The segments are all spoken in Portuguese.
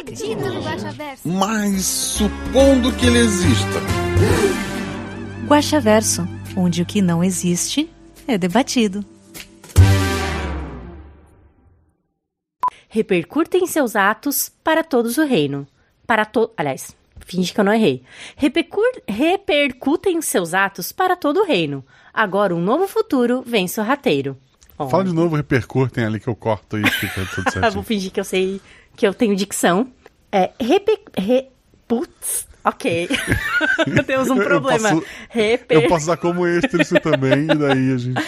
acredito no Guaxa Verso. Mas supondo que ele exista, Guaxaverso, onde o que não existe é debatido. Repercutem seus atos para todos o reino. Para to... Aliás, finge que eu não errei. Repercur- Repercutem seus atos para todo o reino. Agora um novo futuro vem sorrateiro. Fala de novo, repercutem ali que eu corto e fica tudo Ah, vou fingir que eu sei que eu tenho dicção. É. Repe... Re... Putz, ok. Temos um Eu problema. posso- Reper... Eu posso usar como extra isso também, e daí a gente.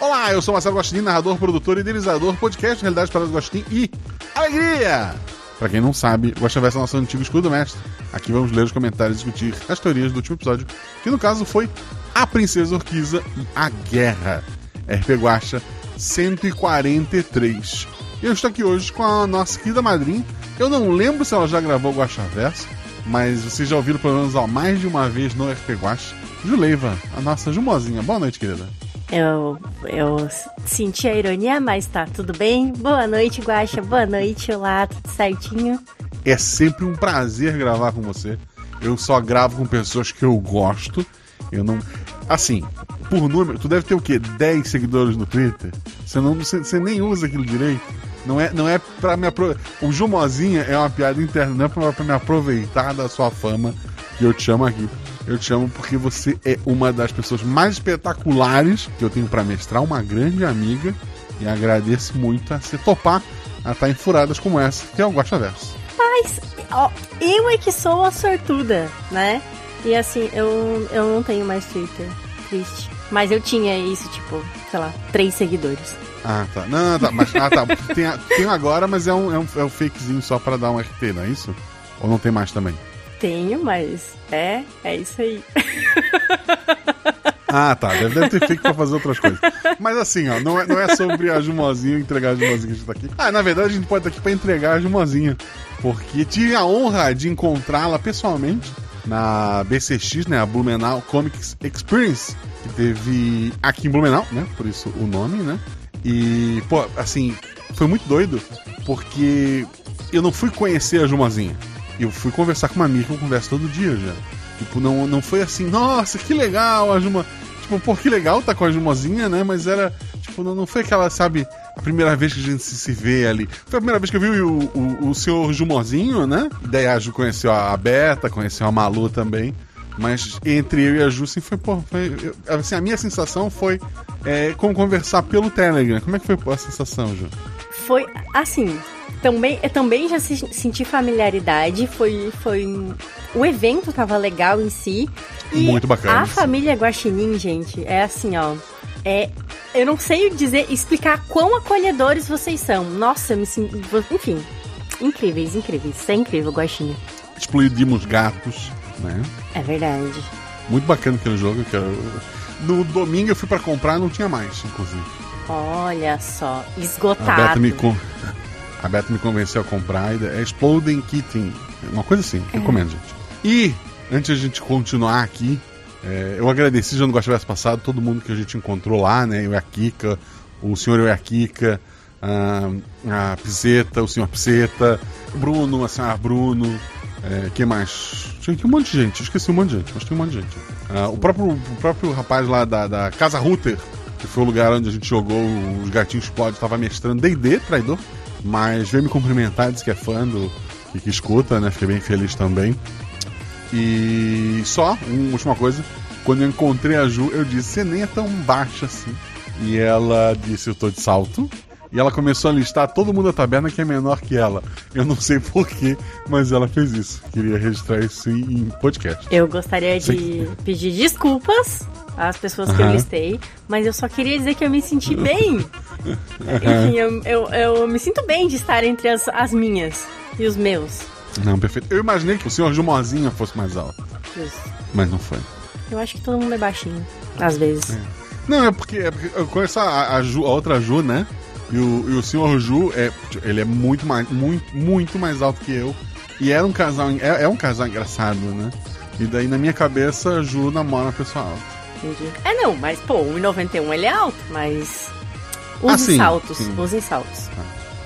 Olá, eu sou Marcelo Gostin, narrador, produtor e idealizador, podcast Realidade para os Gostin e Alegria! Pra quem não sabe, o Guaxaverso é o nosso antigo escudo mestre. Aqui vamos ler os comentários e discutir as teorias do último episódio, que no caso foi A Princesa Orquiza e a Guerra. RP Guaxa 143. E eu estou aqui hoje com a nossa querida madrinha. Eu não lembro se ela já gravou o Guaxaverso, mas vocês já ouviram pelo menos ó, mais de uma vez no RP Guaxa. Juleiva, a nossa Jumozinha. Boa noite, querida. Eu, eu senti a ironia, mas tá tudo bem. Boa noite, Guaxa. Boa noite, olá, tudo certinho? É sempre um prazer gravar com você. Eu só gravo com pessoas que eu gosto. Eu não. Assim, por número, tu deve ter o quê? 10 seguidores no Twitter? Você, não, você, você nem usa aquilo direito. Não é, não é pra me aproveitar. O Jumozinha é uma piada interna, não é pra, pra me aproveitar da sua fama que eu te chamo aqui. Eu te chamo porque você é uma das pessoas mais espetaculares que eu tenho pra mestrar, uma grande amiga. E agradeço muito a se topar a estar em furadas como essa, que é o Guaxa Verso. Mas, ó, eu é que sou a sortuda, né? E assim, eu, eu não tenho mais Twitter. Triste. Mas eu tinha isso, tipo, sei lá, três seguidores. Ah, tá. Não, tá. Mas, ah, tá. Tem, tem agora, mas é um, é, um, é um fakezinho só pra dar um RT, não é isso? Ou não tem mais também? Tenho, mas é, é isso aí. Ah, tá. Deve, deve ter fake pra fazer outras coisas. Mas assim, ó, não é, não é sobre a Jumozinha entregar a Jumozinha que a gente tá aqui. Ah, na verdade a gente pode estar aqui pra entregar a Jumozinha. Porque tive a honra de encontrá-la pessoalmente na BCX, né? A Blumenau Comics Experience, que teve aqui em Blumenau, né? Por isso o nome, né? E, pô, assim, foi muito doido, porque eu não fui conhecer a Jumozinha. Eu fui conversar com uma amiga que eu converso todo dia já. Tipo, não, não foi assim, nossa, que legal a Juma. Tipo, pô, que legal tá com a Jumozinha, né? Mas era, tipo, não, não foi aquela, sabe, a primeira vez que a gente se, vê ali. Foi a primeira vez que eu vi o, o, o senhor Jumozinho, né? Daí a Ju conheceu a Beta, conheceu a Malu também. Mas entre eu e a Ju, assim, foi, pô, foi, eu- assim, a minha sensação foi é, como conversar pelo Telegram. Como é que foi a sensação, Ju? Foi assim. Também, eu também já se- senti familiaridade. Foi, foi. O evento tava legal em si. E Muito bacana, A família Guaxinim, gente, é assim, ó. É. Eu não sei dizer, explicar quão acolhedores vocês são. Nossa, eu me sinto. Enfim. Incríveis, incríveis. Isso é incrível, Guaxinim. Explodimos gatos, né? É verdade. Muito bacana aquele jogo. Que eu... No domingo eu fui pra comprar não tinha mais, inclusive. Olha só, A esgotado. Beta me, con... a Beta me convenceu a comprar. É Exploding Kitten. Uma coisa assim, recomendo, gente. E, antes de a gente continuar aqui, é, eu agradeci já no Gosto passado todo mundo que a gente encontrou lá, né? Eu e a Kika, o senhor eu e a Kika, a, a Pizeta, o senhor Pizeta, Bruno, a senhora Bruno, é, quem mais? Tinha um monte de gente, esqueci um monte de gente, mas tem um monte de gente. Ah, o, próprio, o próprio rapaz lá da, da Casa Router, que foi o lugar onde a gente jogou os Gatinhos Pod, estava mestrando D&D, traidor, mas veio me cumprimentar, disse que é fã do que, que escuta, né? Fiquei bem feliz também. E só, uma última coisa, quando eu encontrei a Ju, eu disse, você nem é tão baixa assim. E ela disse, eu tô de salto. E ela começou a listar todo mundo da taberna que é menor que ela. Eu não sei porquê, mas ela fez isso. Queria registrar isso em, podcast. Eu gostaria de Sim. pedir desculpas as pessoas que eu Aham. listei, mas eu só queria dizer que eu me senti bem. Enfim, eu, eu, eu me sinto bem de estar entre as, as minhas e os meus. Não, perfeito. Eu imaginei que o senhor Jumozinha fosse mais alto, Justo. mas não foi. Eu acho que todo mundo é baixinho, às vezes. Não, é porque, é porque eu conheço a, a, Ju- a outra Ju, né? E o, e o senhor Ju, é, ele é muito mais, muito, muito mais alto que eu. E era um casal, é, é um casal engraçado, né? E daí na minha cabeça, a Ju namora uma pessoa alta. Entendi. É, não, mas, pô, 1,91 ele é alto, mas. Use Ah, sim, saltos, sim. use saltos.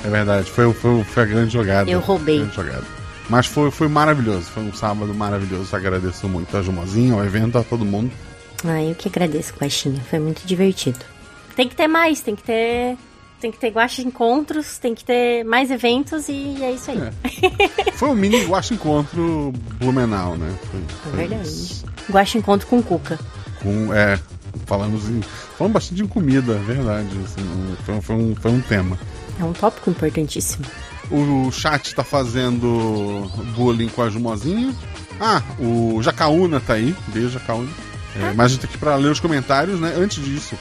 É verdade, foi, foi, foi a grande jogada. Eu roubei. Grande jogada. Mas foi, foi maravilhoso, foi um sábado maravilhoso. Agradeço muito a Jumozinha, ao evento, a todo mundo. Ah, eu que agradeço, Guaxinha. Foi muito divertido. Tem que ter mais, tem que ter. Tem que ter guacha encontros, tem que ter mais eventos e é isso aí. Foi um mini guache encontro Blumenau, né? Foi, É foi verdade. isso. Guacha encontro com Cuca. Com, é, falamos, em, falamos bastante em comida, é verdade. assim, foi, foi um, foi um tema. É um tópico importantíssimo. O chat tá fazendo bullying com a Jumozinha. Ah, o Jacaúna tá aí. Beijo, Jacaúna. É, mas a gente tá aqui pra ler os comentários, né? Antes disso,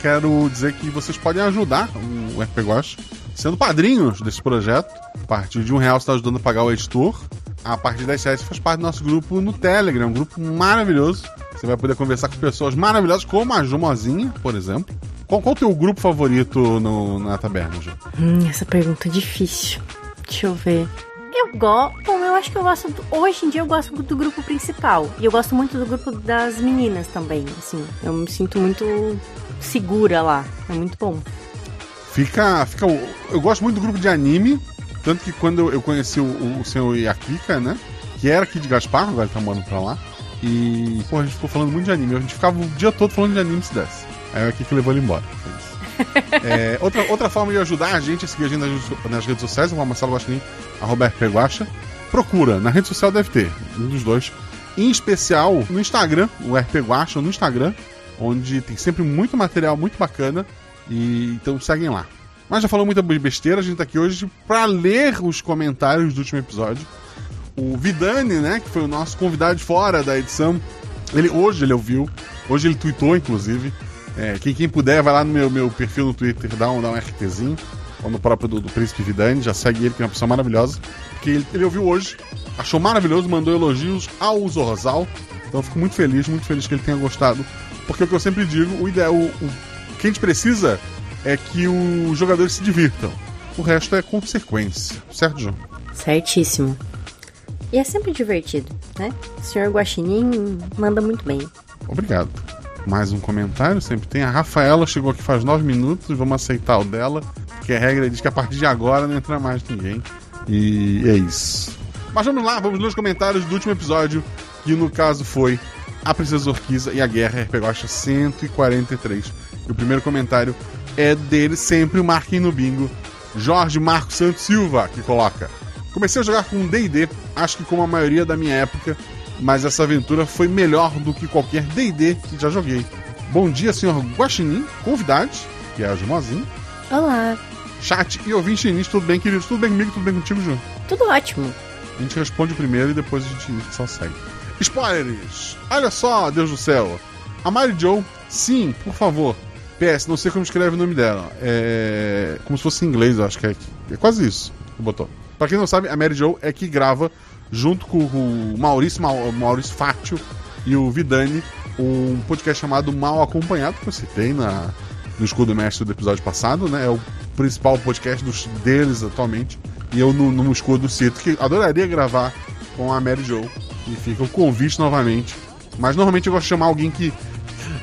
quero dizer que vocês podem ajudar o RP Guacha sendo padrinhos desse projeto. A partir de um real você tá ajudando a pagar o editor. A partir 10 reais você faz parte do nosso grupo no Telegram, um grupo maravilhoso. Você vai poder conversar com pessoas maravilhosas, como a Jumozinha, por exemplo. Qual, qual o teu grupo favorito no- na taberna, Ju? Hum, essa pergunta é difícil. Deixa eu ver. Eu gosto. Bom, eu acho que eu gosto. do- Hoje em dia eu gosto do grupo principal. E eu gosto muito do grupo das meninas também. Assim, eu me sinto muito segura lá. É muito bom. Fica, fica. Eu gosto muito do grupo de anime. Tanto que quando eu- conheci o, o senhor Yakika, né? Que era aqui de Gaspar, agora tá morando pra lá. E, pô, a gente ficou falando muito de anime. A gente ficava o dia todo falando de anime se desse. Aí o Yakika levou ele embora. Foi isso. É, outra, outra forma de ajudar a gente é seguir a gente nas, nas redes sociais, o Marcelo Guaxinim, arroba RP Guaxa. Procura, na rede social deve ter, um dos dois. Em especial no Instagram, o RP Guaxa no Instagram, onde tem sempre muito material muito bacana. E então seguem lá. Mas já falou muita besteira, a gente tá aqui hoje pra ler os comentários do último episódio. O Vidani, né, que foi o nosso convidado fora da edição, ele hoje ele ouviu, hoje ele tweetou, inclusive. É, quem, quem puder, vai lá no meu, meu perfil no Twitter, dá um, dá um RTzinho, ou no próprio do, do Príncipe Vidani, já segue ele, que é uma pessoa maravilhosa. Porque ele, ele ouviu hoje, achou maravilhoso, mandou elogios ao Zorzal. Então eu fico muito feliz, muito feliz que ele tenha gostado. Porque é o que eu sempre digo, o ideal, o, o que a gente precisa é que os jogadores se divirtam. O resto é consequência, certo, João? Certíssimo. E é sempre divertido, né? O senhor Guaxinim manda muito bem. Obrigado. Mais um comentário, sempre tem. A Rafaela chegou aqui faz nove minutos, vamos aceitar o dela, porque a regra diz que a partir de agora não entra mais ninguém. E é isso. Mas vamos lá, vamos ler os comentários do último episódio, que no caso foi A Princesa Orquiza e a Guerra RPG Guacha 143. E o primeiro comentário é dele, sempre o Marquinhos no Bingo, Jorge Marcos Santos Silva, que coloca. Comecei a jogar com D&D, acho que como a maioria da minha época, mas essa aventura foi melhor do que qualquer D&D que já joguei. Bom dia, senhor Guaxinim, convidados, que é a Jumozinho, Olá. chat e ouvinte início, tudo bem, queridos? Tudo bem comigo? Tudo bem contigo, Ju? Tudo ótimo. A gente responde primeiro e depois a gente só segue. Spoilers! Olha só, Deus do céu! A Mary Joe, sim, por favor. PS, não sei como escreve o nome dela. É. Como se fosse em inglês, eu acho que é. É quase isso que botou. Pra quem não sabe, a Mary Joe é que grava junto com o Maurício, Mau- Maurício Fátio e o Vidani um podcast chamado Mal Acompanhado, que eu citei na, no Escudo Mestre do episódio passado, né? É o principal podcast dos, deles atualmente. E eu no, no Escudo cito que adoraria gravar com a Mary Joe. E fica o convite novamente. Mas normalmente eu gosto de chamar alguém que,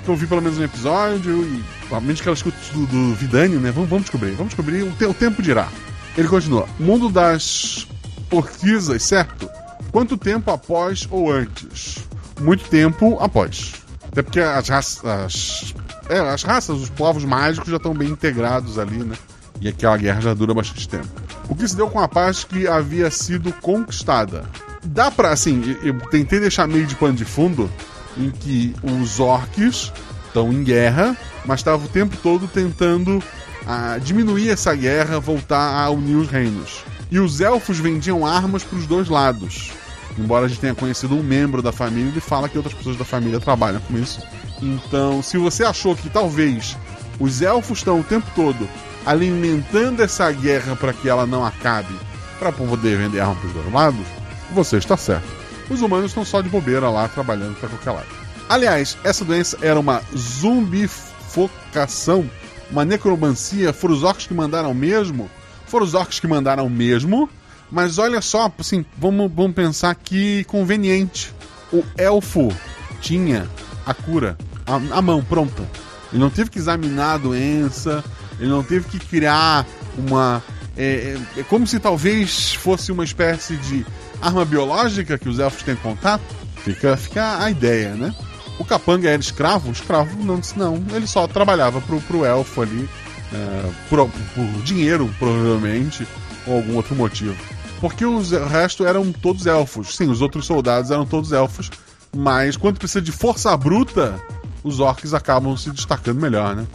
que eu vi pelo menos um episódio e provavelmente que ela escuta do, do Vidani, né? Vamos, vamos descobrir, vamos descobrir, o, te- o tempo dirá. Ele continua. Mundo das orquisas, certo? Quanto tempo após ou antes? Muito tempo após. Até porque as raças. As, é, as raças, os povos mágicos já estão bem integrados ali, né? E aquela guerra já dura bastante tempo. O que se deu com a paz que havia sido conquistada? Dá pra, assim, eu tentei deixar meio de pano de fundo em que os orcs estão em guerra, mas estavam o tempo todo tentando ah, diminuir essa guerra, voltar a unir os reinos. E os elfos vendiam armas para os dois lados. Embora a gente tenha conhecido um membro da família, ele fala que outras pessoas da família trabalham com isso. Então, se você achou que talvez os elfos estão o tempo todo alimentando essa guerra para que ela não acabe, para poder vender arma para os dois lados, você está certo. Os humanos estão só de bobeira lá trabalhando para qualquer lado. Aliás, essa doença era uma zumbifocação, uma necromancia. Foram os orcs que mandaram mesmo? Foram os orcs que mandaram mesmo. Mas olha só, assim, vamos, vamos pensar que conveniente. O elfo tinha a cura, a, a mão pronta. Ele não teve que examinar a doença, ele não teve que criar uma. É, é, é como se talvez fosse uma espécie de arma biológica que os elfos têm contato. Fica, fica a ideia, né? O capanga era escravo? O escravo não disse não. Ele só trabalhava pro, pro elfo ali, é, por, por dinheiro, provavelmente, ou algum outro motivo. Porque os, o resto eram todos elfos. Sim, os outros soldados eram todos elfos. Mas quando precisa de força bruta, os orcs acabam se destacando melhor, né?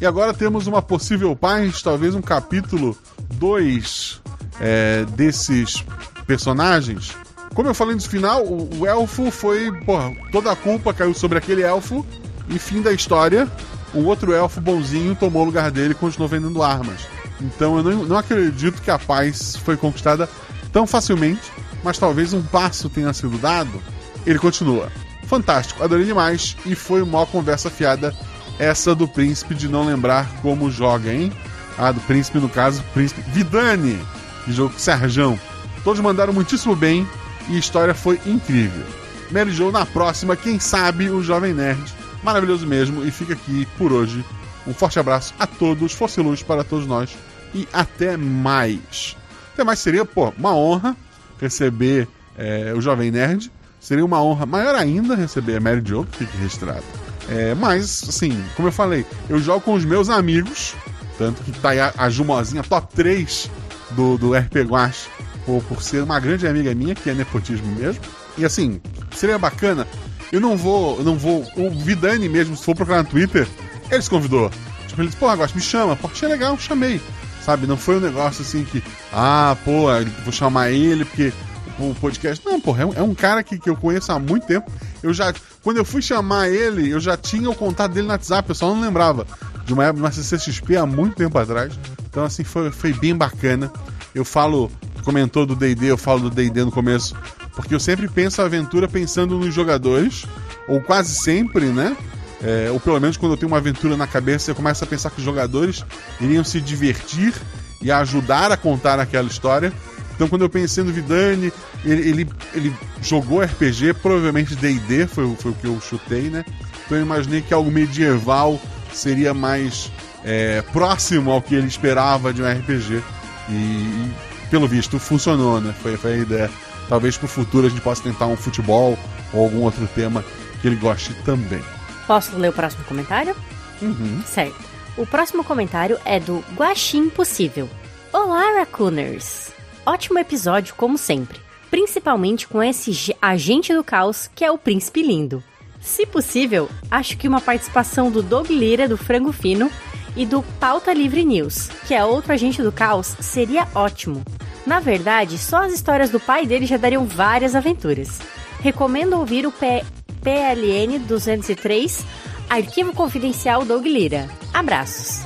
E agora temos uma possível paz, talvez um capítulo 2 é, desses personagens. Como eu falei no final, o, o elfo foi. Porra, toda a culpa caiu sobre aquele elfo. E fim da história, um outro elfo bonzinho tomou o lugar dele e continuou vendendo armas. Então eu não, não acredito que a paz foi conquistada tão facilmente, mas talvez um passo tenha sido dado. Ele continua. Fantástico, adorei demais e foi uma conversa fiada essa do príncipe de não lembrar como joga, hein? Ah, do príncipe, no caso, príncipe Vidani, de jogo Serjão. Todos mandaram muitíssimo bem e a história foi incrível. Mary Jo na próxima, quem sabe o Jovem Nerd. Maravilhoso mesmo, e fica aqui por hoje. Um forte abraço a todos, força e luz para todos nós e até mais. Até mais seria, pô, uma honra receber é, o Jovem Nerd. Seria uma honra maior ainda receber a Mary Jo, que fique registrado. É, mas, assim, como eu falei, eu jogo com os meus amigos, tanto que tá aí a, a Jumozinha top 3 do, do RP Guache, por, por ser uma grande amiga minha, que é nepotismo mesmo. E assim, seria bacana. Eu não vou, eu não vou. O Vidani mesmo, se for procurar no Twitter, ele se convidou. Tipo, ele disse, pô, agora me chama. Pô, achei legal, chamei. Sabe, não foi um negócio assim que, ah, pô, vou chamar ele porque o podcast. Não, porra, é um, é um cara que, que eu conheço há muito tempo. Eu já. Quando eu fui chamar ele, eu já tinha o contato dele no WhatsApp, eu só não lembrava. De uma época, uma CCXP há muito tempo atrás. Então, assim, foi, foi bem bacana. Eu falo, comentou do DD, eu falo do DD no começo, porque eu sempre penso a aventura pensando nos jogadores, ou quase sempre, né? É, ou pelo menos quando eu tenho uma aventura na cabeça, eu começo a pensar que os jogadores iriam se divertir e ajudar a contar aquela história. Então, quando eu pensei no Vidani, ele, ele, ele jogou RPG, provavelmente DD foi, foi o que eu chutei, né? Então, eu imaginei que algo medieval seria mais é, próximo ao que ele esperava de um RPG. E, e, pelo visto, funcionou, né? Foi, foi a ideia. Talvez pro futuro a gente possa tentar um futebol ou algum outro tema que ele goste também. Posso ler o próximo comentário? Uhum. Certo. O próximo comentário é do Guaxim Possível. Olá, Raccooners! Ótimo episódio, como sempre. Principalmente com esse agente do caos que é o Príncipe Lindo. Se possível, acho que uma participação do Doug Lira do Frango Fino e do Pauta Livre News, que é outro agente do caos, seria ótimo. Na verdade, só as histórias do pai dele já dariam várias aventuras. Recomendo ouvir o P PLN 203, Arquivo Confidencial Doug Lira. Abraços.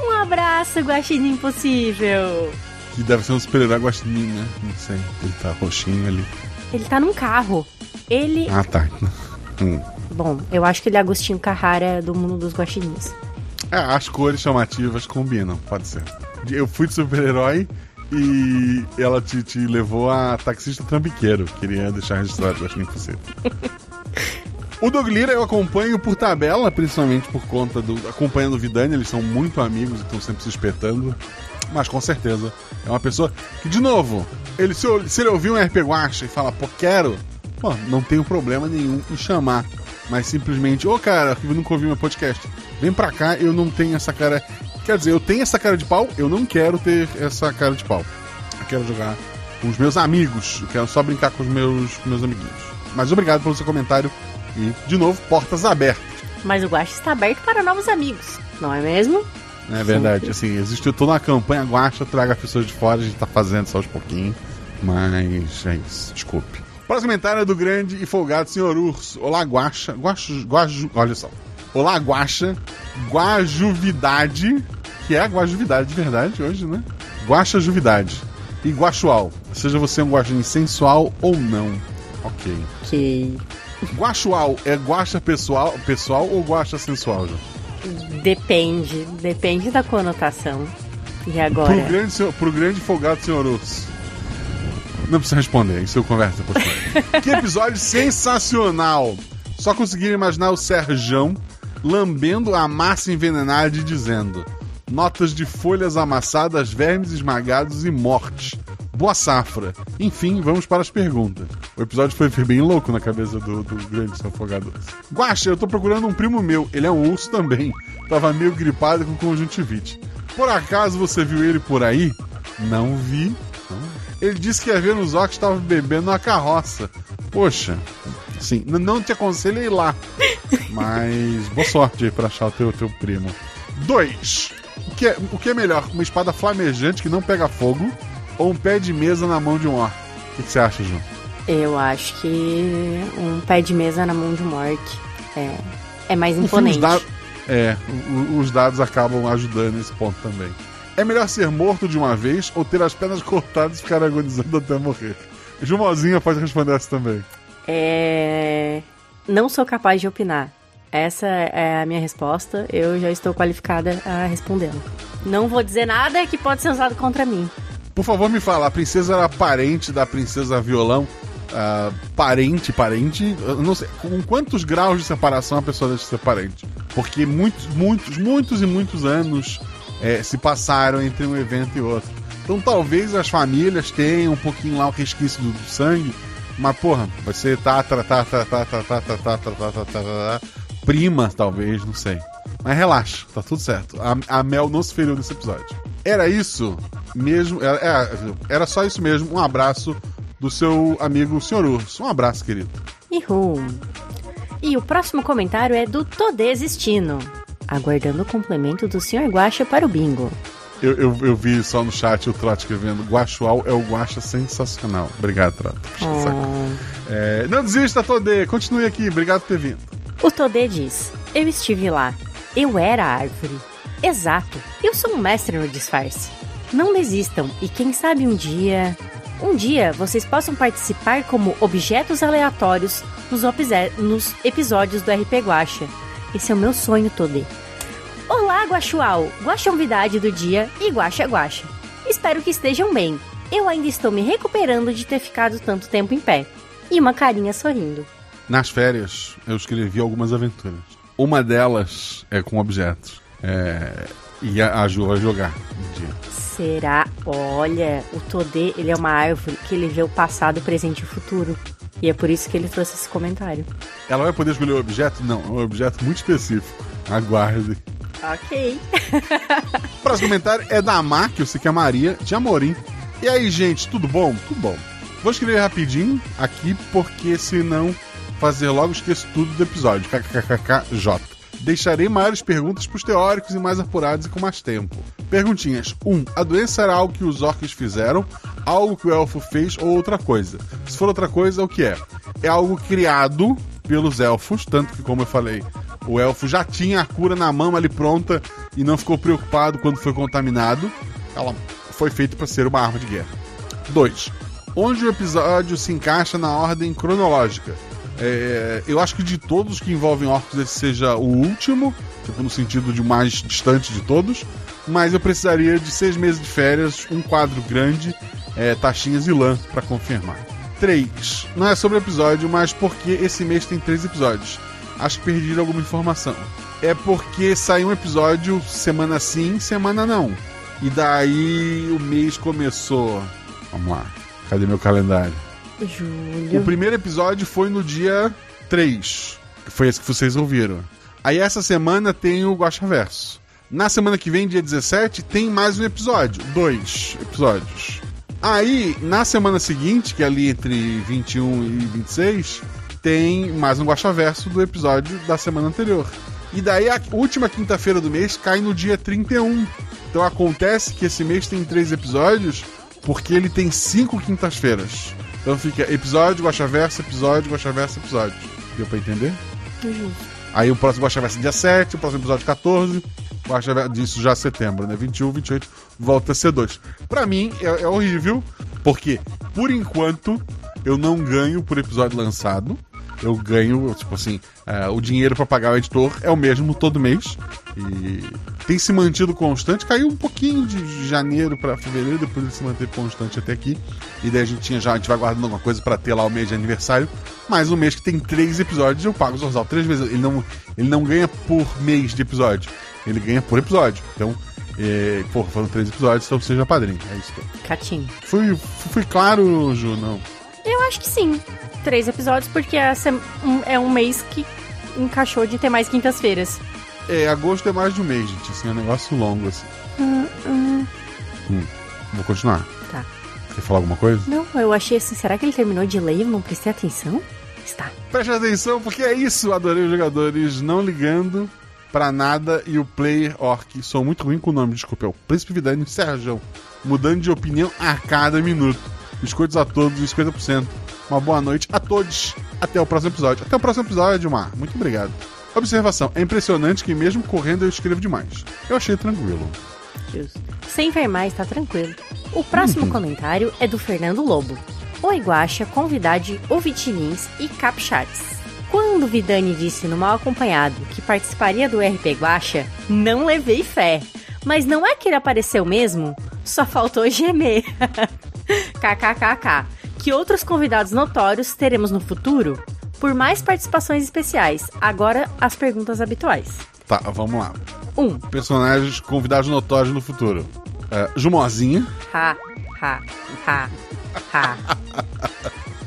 Um abraço, Guaxinim Impossível. Que deve ser um super-herói guaxinim, né? Não sei. Ele tá roxinho ali. Ele tá num carro. Ele. Ah, tá. Hum. Bom, eu acho que ele é Agostinho Carrara do mundo dos guaxinins. É, as cores chamativas combinam, pode ser. Eu fui de super-herói e ela te, te, levou a taxista trambiqueiro. Queria deixar registrado, acho que impossível. O Doug Lira eu acompanho por tabela, principalmente por conta do. acompanhando o Vidani, eles são muito amigos e estão sempre se espetando. Mas com certeza é uma pessoa que, de novo, ele se, se ele ouvir um RP Guacha e falar, pô, quero, pô, não tenho problema nenhum em chamar. Mas simplesmente, ô oh, cara, eu nunca ouvi meu podcast. Vem pra cá, eu não tenho essa cara. Quer dizer, eu tenho essa cara de pau, eu não quero ter essa cara de pau. Eu quero jogar com os meus amigos, eu quero só brincar com os meus, com meus amiguinhos. Mas obrigado pelo seu comentário e, de novo, portas abertas. Mas o Guacha está aberto para novos amigos, não é mesmo? É verdade, Sim. assim, existe toda uma campanha Guacha, traga pessoas de fora, a gente tá fazendo só aos pouquinhos. Mas é isso, desculpe. Próximo comentário é do grande e folgado senhor Urso. Olá, Guaxa. Guaxa. Guaju, olha só. Olá, Guaxa. Guajuvidade. Que é a Guajuvidade de verdade hoje, né? Guaxa Juvidade. E Guaxual. Seja você um guaxinim sensual ou não. Ok. Ok. Guaxual é guaxa pessoal, pessoal ou guaxa sensual, João? Depende. Depende da conotação. E Pro agora? grande, senhor- pro grande folgado senhor Urso. Não precisa responder, isso eu converso depois. Que episódio sensacional! Só conseguiram imaginar o Serjão lambendo a massa envenenada e dizendo: Notas de folhas amassadas, vermes esmagados e morte. Boa safra. Enfim, vamos para as perguntas. O episódio foi bem louco na cabeça do, do grande seu afogador. Guaxa, eu tô procurando um primo meu. Ele é um urso também. Tava meio gripado com conjuntivite. Por acaso você viu ele por aí? Não vi. Ele disse que ia ver nos óculos estava bebendo na carroça. Poxa, sim, não te aconselho a ir lá. Mas boa sorte aí pra achar o teu, teu primo. Dois. O que, é, o que é melhor? Uma espada flamejante que não pega fogo ou um pé de mesa na mão de um orc? O que, você acha, João? Eu acho que um pé de mesa na mão de morte é, é mais imponente. os da- É, os dados acabam ajudando nesse ponto também. É melhor ser morto de uma vez ou ter as pernas cortadas e ficar agonizando até morrer? Jumozinha pode responder essa também. É... Não sou capaz de opinar. Essa é a minha resposta. Eu já estou qualificada a respondê-la. Não vou dizer nada que pode ser usado contra mim. Por favor, me fala, a princesa era parente da princesa violão? Ah, parente, parente? Não sei. Com quantos graus de separação a pessoa deixa de ser parente? Porque muitos, muitos, muitos e muitos anos eh, se passaram entre um evento e outro. Então talvez as famílias tenham um pouquinho lá o resquício do sangue, mas porra, vai ser tatra, tatra, tatra, tatra, tatra, tatra, tatra, tatra, prima, talvez, não sei. Mas relaxa, tá tudo certo. A, a Mel não se feriu nesse episódio. Era isso mesmo, era, era- só isso mesmo. Um abraço do seu amigo Sr. Urso. Um abraço, querido. Ihu. E o próximo comentário é do Todê Existino. Aguardando o complemento do Sr. Guaxa para o bingo. Eu, eu, eu vi só no chat o Trote escrevendo: Guaxual é o Guaxa sensacional. Obrigado, Trote. É, não desista, Todê. Continue aqui. Obrigado por ter vindo. O Todê diz: Eu estive lá. Eu era a árvore. Exato. Eu sou um mestre no disfarce. Não desistam e quem sabe um dia. Um dia vocês possam participar como objetos aleatórios nos, nos episódios do RP Guacha. Esse é o meu sonho, Todê. Guaxual! Guaxonvidade do dia e Guaxa Guaxa. Espero que estejam bem. Eu ainda estou me recuperando de ter ficado tanto tempo em pé. E uma carinha sorrindo. Nas férias, eu escrevi algumas aventuras. Uma delas é com objetos. É, e a, a Ju vai jogar um dia. Será? Olha, o Todê, ele é uma árvore que ele vê o passado, o presente e o futuro. E é por isso que ele trouxe esse comentário. Ela vai poder escolher o objeto? Não, é um objeto muito específico. Aguarde. Ok. O próximo comentário é da Mar, que eu que Maria, de Amorim. E aí, gente, tudo bom? Tudo bom. Vou escrever rapidinho aqui, porque senão fazer logo esqueço tudo do episódio. KKKKJ. Deixarei maiores perguntas para os teóricos e mais apurados e com mais tempo. Perguntinhas. 1. Um, a doença era algo que os orcs fizeram, algo que o elfo fez ou outra coisa? Se for outra coisa, o que é? É algo criado pelos elfos, tanto que, como eu falei, o elfo já tinha a cura na mão ali pronta e não ficou preocupado quando foi contaminado. Ela foi feita para ser uma arma de guerra. 2. Onde o episódio se encaixa na ordem cronológica? É, eu acho que de todos que envolvem orcs, esse seja o último, tipo, no sentido de mais distante de todos. Mas eu precisaria de seis meses de férias, um quadro grande, é, taxinhas e lã para confirmar. 3. Não é sobre o episódio, mas porque esse mês tem três episódios. Acho que perdi alguma informação. É porque saiu um episódio semana sim, semana não. E daí o mês começou. Vamos lá. Cadê meu calendário? O Júlio. primeiro episódio foi no dia 3. que Foi esse que vocês ouviram. Aí essa semana tem o Guacha Verso. Na semana que vem, dia 17, tem mais um episódio. Dois episódios. Aí, na semana seguinte, que é ali entre 21 e 26, tem mais um Guacha Verso do episódio da semana anterior. E daí a última quinta-feira do mês cai no dia 31. Então acontece que esse mês tem três episódios porque ele tem cinco quintas-feiras. Então fica episódio, Guaxaverso, episódio, Guaxaverso, episódio. Deu pra entender? Aí o próximo Guaxaverso é dia 7, o próximo episódio 14. Guaxaverso, disso já setembro, né? 21, 28, volta a ser 2. Pra mim é, é horrível, porque por enquanto eu não ganho por episódio lançado. Eu ganho, tipo assim, é, o dinheiro pra pagar o editor é o mesmo todo mês. E tem se mantido constante. Caiu um pouquinho de janeiro pra fevereiro, depois ele se manteve constante até aqui. E daí a gente tinha já, a gente vai guardando alguma coisa pra ter lá o mês de aniversário. Mas um mês que tem três episódios, eu pago o Zorzal três vezes. Ele não, ele não ganha por mês de episódio, ele ganha por episódio. Então, é, porra, foram três episódios, então seja padrinho. É isso. Catinho. Fui, fui claro, Ju, não. Eu acho que sim. Três episódios, porque essa um- é um mês que encaixou de ter mais quintas-feiras. É, agosto é mais de um mês, gente. Assim, é um negócio longo, assim. Hum, vou continuar. Tá. Quer falar alguma coisa? Não, eu achei assim, será que ele terminou de ler e eu não prestei atenção? Está. Preste atenção, porque é isso. Adorei os jogadores não ligando pra nada e o player orc. Sou muito ruim com o nome, desculpa. É o Príncipe Vidani Sérgio. Mudando de opinião a cada minuto. Biscoitos a todos, 50%. Uma boa noite a todos. Até o próximo episódio. Até o próximo episódio, Mar. Muito obrigado. Observação: é impressionante que mesmo correndo eu escrevo demais. Eu achei tranquilo. Justo. Sem ver mais, tá tranquilo. O próximo comentário é do Fernando Lobo. Oi, Guaxa, convidade Ovitinins e Capcharts. Quando Vidani disse no Mal Acompanhado que participaria do RP Guaxa, não levei fé. Mas não é que ele apareceu mesmo? Só faltou gemer. KKKK. Que outros convidados notórios teremos no futuro? Por mais participações especiais. Agora as perguntas habituais. Tá, vamos lá. 1. Um, Personagens convidados notórios no futuro: é, Jumozinha. ha, ha, ha, ha.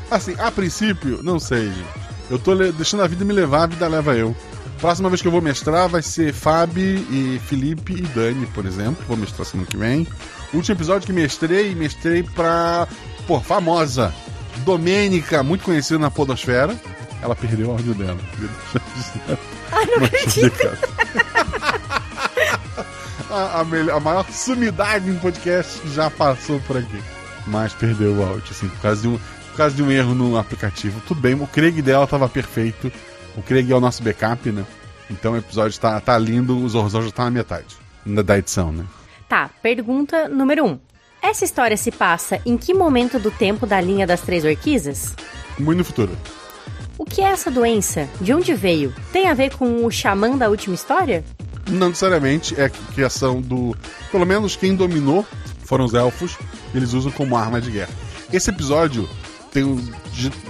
Assim, a princípio, não sei, gente. Eu tô deixando a vida me levar, a vida leva eu. Próxima vez que eu vou mestrar vai ser Fabi e Felipe e Dani, por exemplo. Vou mestrar semana que vem. Último episódio que mestrei, mestrei pra. Pô, famosa. Domênica, muito conhecida na Podosfera. Ela perdeu o áudio dela. Ai, não acredito. a, a, melhor- a maior sumidade em podcast já passou por aqui. Mas perdeu o áudio, assim, por causa de um, por causa de um erro no aplicativo. Tudo bem, o Craig dela tava perfeito. O Craig é o nosso backup, né? Então o episódio tá, tá lindo, o Zorzal já tá na metade da edição, né? Tá, pergunta número 1. Um. Essa história se passa em que momento do tempo da linha das três orquisas? Muito no futuro. O que é essa doença? De onde veio? Tem a ver com o xamã da última história? Não necessariamente é a criação do. Pelo menos quem dominou foram os elfos, eles usam como arma de guerra. Esse episódio tem o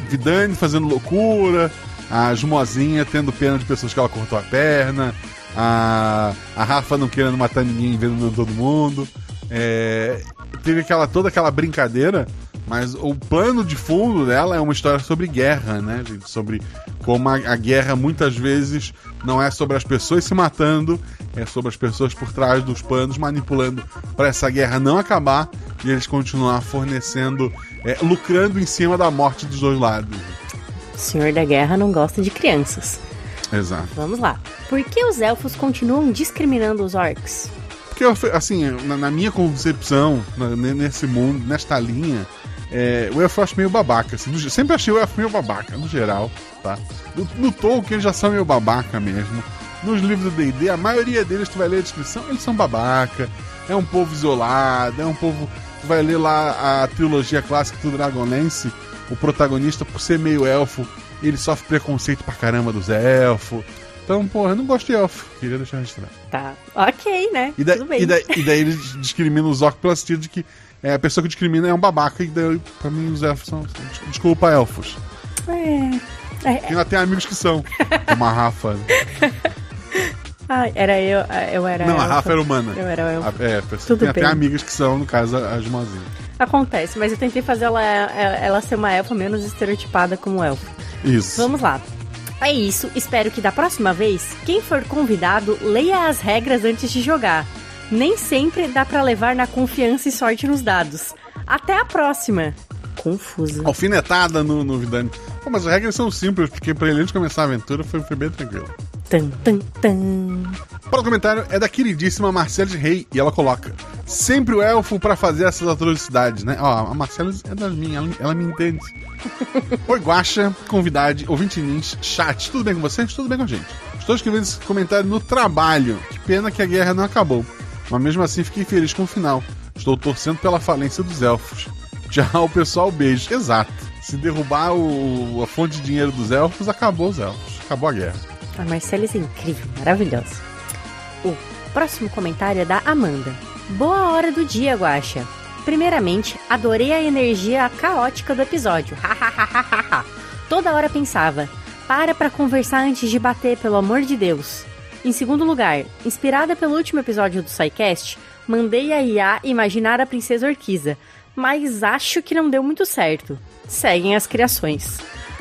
Vidani fazendo loucura, a Jumozinha tendo pena de pessoas que ela cortou a perna, a, a Rafa não querendo matar ninguém, envenenando todo mundo. É, teve aquela, toda aquela brincadeira, mas o plano de fundo dela é uma história sobre guerra, né, gente? Sobre como a, a guerra muitas vezes não é sobre as pessoas se matando, é sobre as pessoas por trás dos panos manipulando para essa guerra não acabar e eles continuar fornecendo, é, lucrando em cima da morte dos dois lados. O Senhor da Guerra não gosta de crianças. Exato. Vamos lá. Por que os elfos continuam discriminando os orcs? Porque, assim, na, na minha concepção, na- ne- nesse mundo, nesta linha, é, o elfo eu acho meio babaca. Assim, no sempre achei o elfo meio babaca, no geral, tá? No, no Tolkien eles já são meio babaca mesmo. Nos livros do D&D, a maioria deles, tu vai ler a descrição, eles são babaca. É um povo isolado, é um povo... Tu vai ler lá a trilogia clássica do Dragonlance, o protagonista, por ser meio elfo, ele sofre preconceito pra caramba dos elfos. Então, porra, eu não gosto de elfo. Queria deixar registrado. Tá, ok, né? E, da- Tudo bem. e, da- e daí eles discriminam os orcs pelo sentido de que é, a pessoa que discrimina é um babaca, e daí, pra mim os elfos são. des- Desculpa, elfos. É. É, Ainda tem amigos que são. Como a Rafa. Ah, era eu, eu era Não, a elfa. Rafa era humana. Eu era elfa. A- É, pessoa- Tudo tem até bem. amigas que são, no caso, a Jumazinha. Acontece, mas eu tentei fazer ela, ela ser uma elfa menos estereotipada como elfa. Isso. Vamos lá. É isso, espero que da próxima vez, quem for convidado, leia as regras antes de jogar. Nem sempre dá pra levar na confiança e sorte nos dados. Até a próxima. Confusa. Alfinetada no, no Vidani. Pô, mas as regras são simples, porque pra ele antes de começar a aventura foi, foi bem tranquilo. Tan, tan, tan. O comentário é da queridíssima Marcela Rei e ela coloca: Sempre o elfo pra fazer essas atrocidades, né? Ó, a Marcela é das minhas, ela, ela me entende. Oi, Guaxa, convidade, ouvinte nins, chat, tudo bem com vocês? Tudo bem com a gente. Estou escrevendo esse comentário no trabalho. Que pena que a guerra não acabou. Mas mesmo assim fiquei feliz com o final. Estou torcendo pela falência dos elfos. Tchau, pessoal, beijo. Exato. Se derrubar o- a fonte de dinheiro dos elfos, acabou os elfos. Acabou a guerra. A Marcela é incrível, maravilhosa. O próximo comentário é da Amanda. Boa hora do dia, Guaxa. Primeiramente, adorei a energia caótica do episódio. Toda hora pensava, para pra conversar antes de bater, pelo amor de Deus. Em segundo lugar, inspirada pelo último episódio do SciCast, mandei a IA imaginar a princesa Orquiza, mas acho que não deu muito certo. Seguem as criações.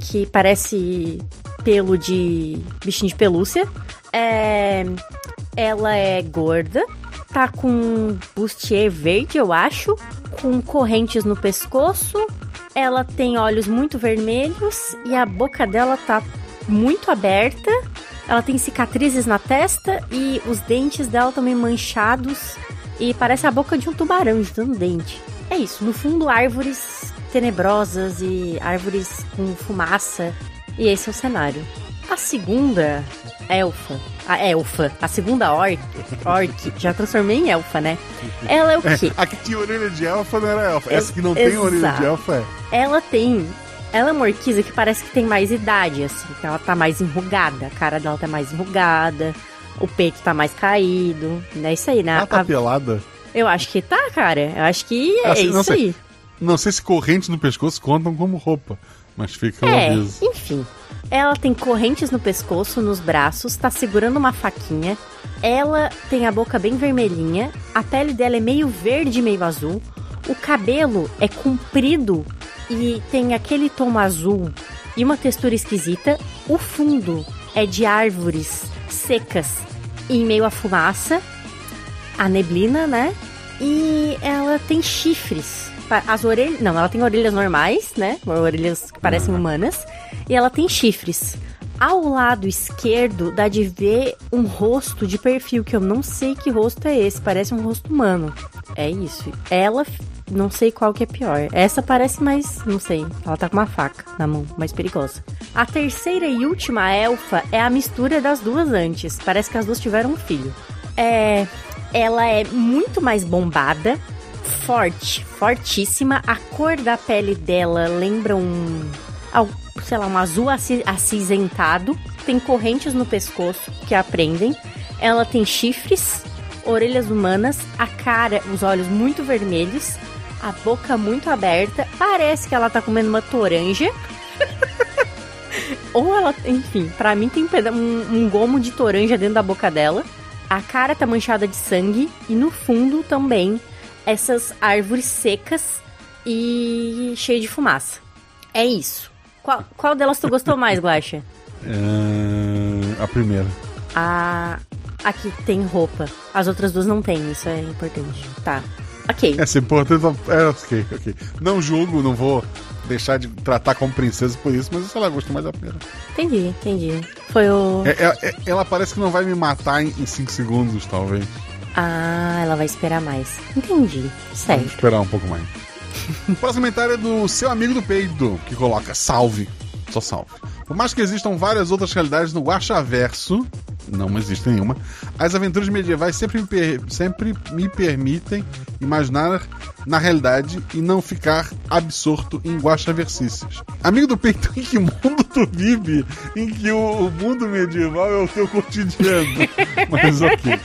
que parece pelo de bichinho de pelúcia. É, ela é gorda, tá com um bustier verde, eu acho, com correntes no pescoço. Ela tem olhos muito vermelhos e a boca dela tá muito aberta. Ela tem cicatrizes na testa e os dentes dela também manchados e parece a boca de um tubarão de tanto dente. É isso, no fundo árvores tenebrosas e árvores com fumaça e esse é o cenário. A segunda elfa, a elfa, a segunda orc, orc, já transformei em elfa, né? Ela é o quê? A que tinha orelha de elfa não era elfa. Essa que não tem orelha exato. de elfa é. Ela tem. Ela é uma orquiza que parece que tem mais idade, assim. que Ela tá mais enrugada. A cara dela tá mais enrugada. O peito tá mais caído. É isso aí, né? Ela tá A- pelada. Eu acho que tá, cara. Eu acho que é Assim, isso sei. Não sei se correntes no pescoço contam como roupa. Mas fica o É, aviso. enfim. Ela tem correntes no pescoço, nos braços, tá segurando uma faquinha. Ela tem a boca bem vermelhinha. A pele dela é meio verde, meio azul. O cabelo é comprido e tem aquele tom azul e uma textura esquisita. O fundo é de árvores secas em meio à fumaça, a neblina, né? E ela tem chifres. As orelhas. Não, ela tem orelhas normais, né? Orelhas que parecem humanas. E ela tem chifres. Ao lado esquerdo dá de ver um rosto de perfil, que eu não sei que rosto é esse, parece um rosto humano. É isso. Ela, não sei qual que é pior. Essa parece mais, não sei, ela tá com uma faca na mão, mais perigosa. A terceira e última elfa é a mistura das duas antes. Parece que as duas tiveram um filho. É, ela é muito mais bombada, forte, fortíssima. A cor da pele dela lembra um, sei lá, um azul aci- acinzentado. Tem correntes no pescoço que a prendem. Ela tem chifres, orelhas humanas, a cara, os olhos muito vermelhos, a boca muito aberta. Parece que ela tá comendo uma toranja. Ou ela, enfim, pra mim tem um- um gomo de toranja dentro da boca dela. A cara tá manchada de sangue e no fundo também essas árvores secas e cheio de fumaça. É isso. Qual, qual delas tu gostou mais, Guaxa? É, a primeira. A aqui tem roupa. As outras duas não tem, isso é importante. Tá. Ok. Essa é importante. É, ok, ok. Não julgo, não vou deixar de tratar como princesa por isso, mas sei lá, gosto mais da primeira. Entendi, entendi. Foi o. É, é- é- ela parece que não vai me matar em 5 segundos, talvez. Ah, ela vai esperar mais. Entendi. Vamos Certo. esperar um pouco mais. O próximo comentário é do seu amigo do peito, que coloca salve. Só salve. Por mais que existam várias outras realidades no Guaxaverso, não existe nenhuma, as aventuras medievais sempre me, per- sempre me permitem imaginar na realidade e não ficar absorto em guaxaversices. Amigo do peito, em que mundo tu vive em que o, o mundo medieval é o teu cotidiano? Mas ok.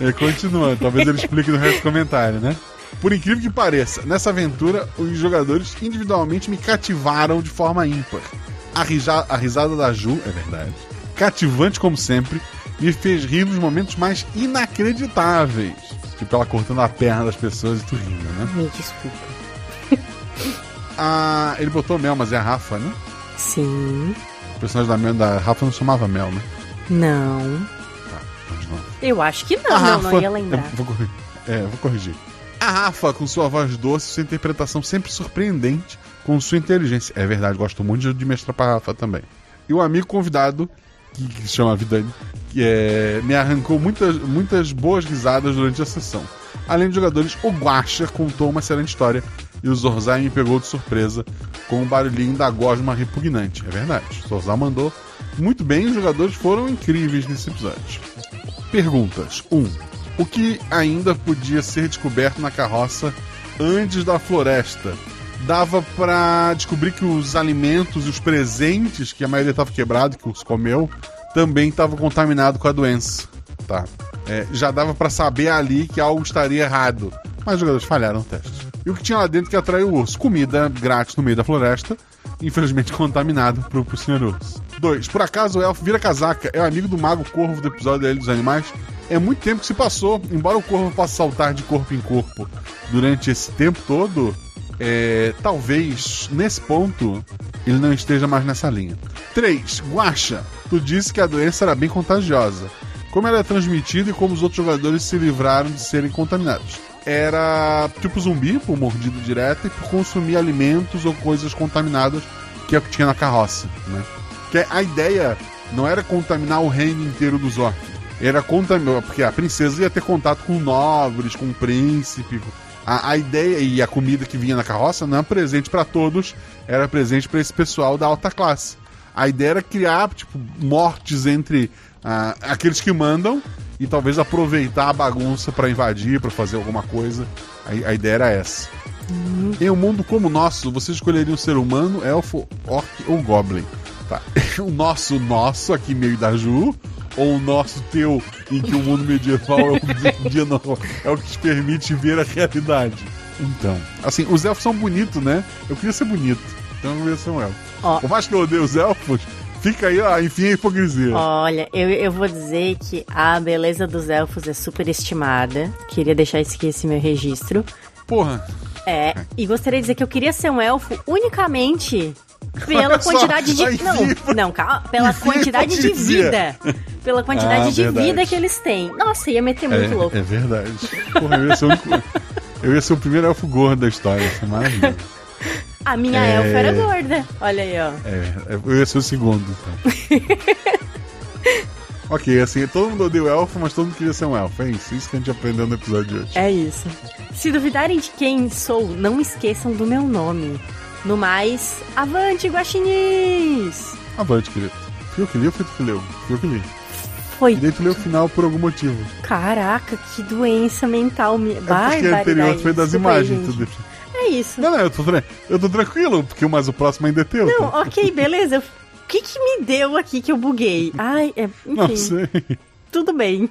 É, continua, talvez ele explique no resto do comentário, né? Por incrível que pareça, nessa aventura, os jogadores individualmente me cativaram de forma ímpar. A, a risada da Ju, é verdade, cativante como sempre, me fez rir nos momentos mais inacreditáveis. Tipo ela cortando a perna das pessoas e tu rindo, né? Me desculpa. Ah, ele botou Mel, mas é a Rafa, né? Sim. O personagem da, Mel, da Rafa não chamava Mel, né? Não. Continua. Eu acho que não, A não, Rafa- não ia lembrar. Eu vou corrigir. É, vou corrigir. A Rafa, com sua voz doce, sua interpretação sempre surpreendente, com sua inteligência. É verdade, gosto muito de mestrar pra Rafa também. E o amigo convidado, que, que se chama Vidani, que é, me arrancou muitas, muitas boas risadas durante a sessão. Além de jogadores, o Guaxa contou uma excelente história e o Zorzai me pegou de surpresa com o barulhinho da gosma repugnante. É verdade, o Zorzai mandou muito bem os jogadores foram incríveis nesse episódio. Perguntas. 1. Um, o que ainda podia ser descoberto na carroça antes da floresta? Dava pra descobrir que os alimentos e os presentes, que a maioria estava quebrado, que os comeu, também estavam contaminados com a doença. Tá. É, já dava pra saber ali que algo estaria errado. Mas os jogadores falharam o teste. E o que tinha lá dentro que atraiu o urso? Comida grátis no meio da floresta, infelizmente contaminado pro, pro senhor urso. 2. Por acaso o elfo vira casaca, é o amigo do mago corvo do episódio Ilha dos Animais. É muito tempo que se passou, embora o corvo possa saltar de corpo em corpo durante esse tempo todo, é, talvez nesse ponto ele não esteja mais nessa linha. 3. Guaxa, tu disse que a doença era bem contagiosa. Como ela é transmitida e como os outros jogadores se livraram de serem contaminados? Era tipo zumbi, por mordida direta e por consumir alimentos ou coisas contaminadas, que é o que tinha na carroça, né? Que a ideia não era contaminar o reino inteiro dos orcs. Era contaminar, porque a princesa ia ter contato com nobres, com o príncipe. A, a ideia e a comida que vinha na carroça não era presente para todos, era presente para esse pessoal da alta classe. A ideia era criar tipo mortes entre ah, aqueles que mandam e talvez aproveitar a bagunça para invadir, para fazer alguma coisa. A, a ideia era essa. Em um mundo como o nosso, você escolheria um ser humano, elfo, orc ou goblin? Tá. O nosso, nosso, aqui meio da Ju, ou o nosso teu, em que o mundo medieval é o dia normal, é o que te permite ver a realidade. Então, assim, os elfos são bonitos, né? Eu queria ser bonito, então eu queria ser um elfo. Ó. Por mais que eu odeie os elfos, fica aí, ó, enfim, a hipocrisia. Olha, eu, eu vou dizer que a beleza dos elfos é super estimada. Queria deixar esse aqui esse meu registro. Porra, É, e gostaria de dizer que eu queria ser um elfo unicamente pela Olha só, quantidade de. Não, não, calma. Pela quantidade de vida. Pela quantidade Ah, de verdade. vida que eles têm. Nossa, ia meter muito louco. é, é verdade. Porra, eu ia ser o único- Eu ia ser o primeiro elfo gordo da história, isso é maravilhoso. A minha É. elfa era gorda. Olha aí, ó. É, eu ia ser o segundo, então. ok, assim, todo mundo odeia o elfo, mas todo mundo queria ser um elfo. É isso, isso que a gente aprendeu no episódio de hoje. É isso. Se duvidarem de quem sou, não esqueçam do meu nome. No mais, avante, guaxinins! Avante, querido. Fui eu que li ou foi tu que leu? Fui eu que li. Foi. E daí tu leu o final por algum motivo. Caraca, que doença mental. Me... É porque a anterior foi das Desculpa aí, imagens. gente. Tudo. É isso. Não, não, eu tô, eu tô tranquilo, porque mas o próximo ainda é teu. Não, ok, beleza. O que que me deu aqui que eu buguei? Ai, é, Não enfim, sei. tudo bem.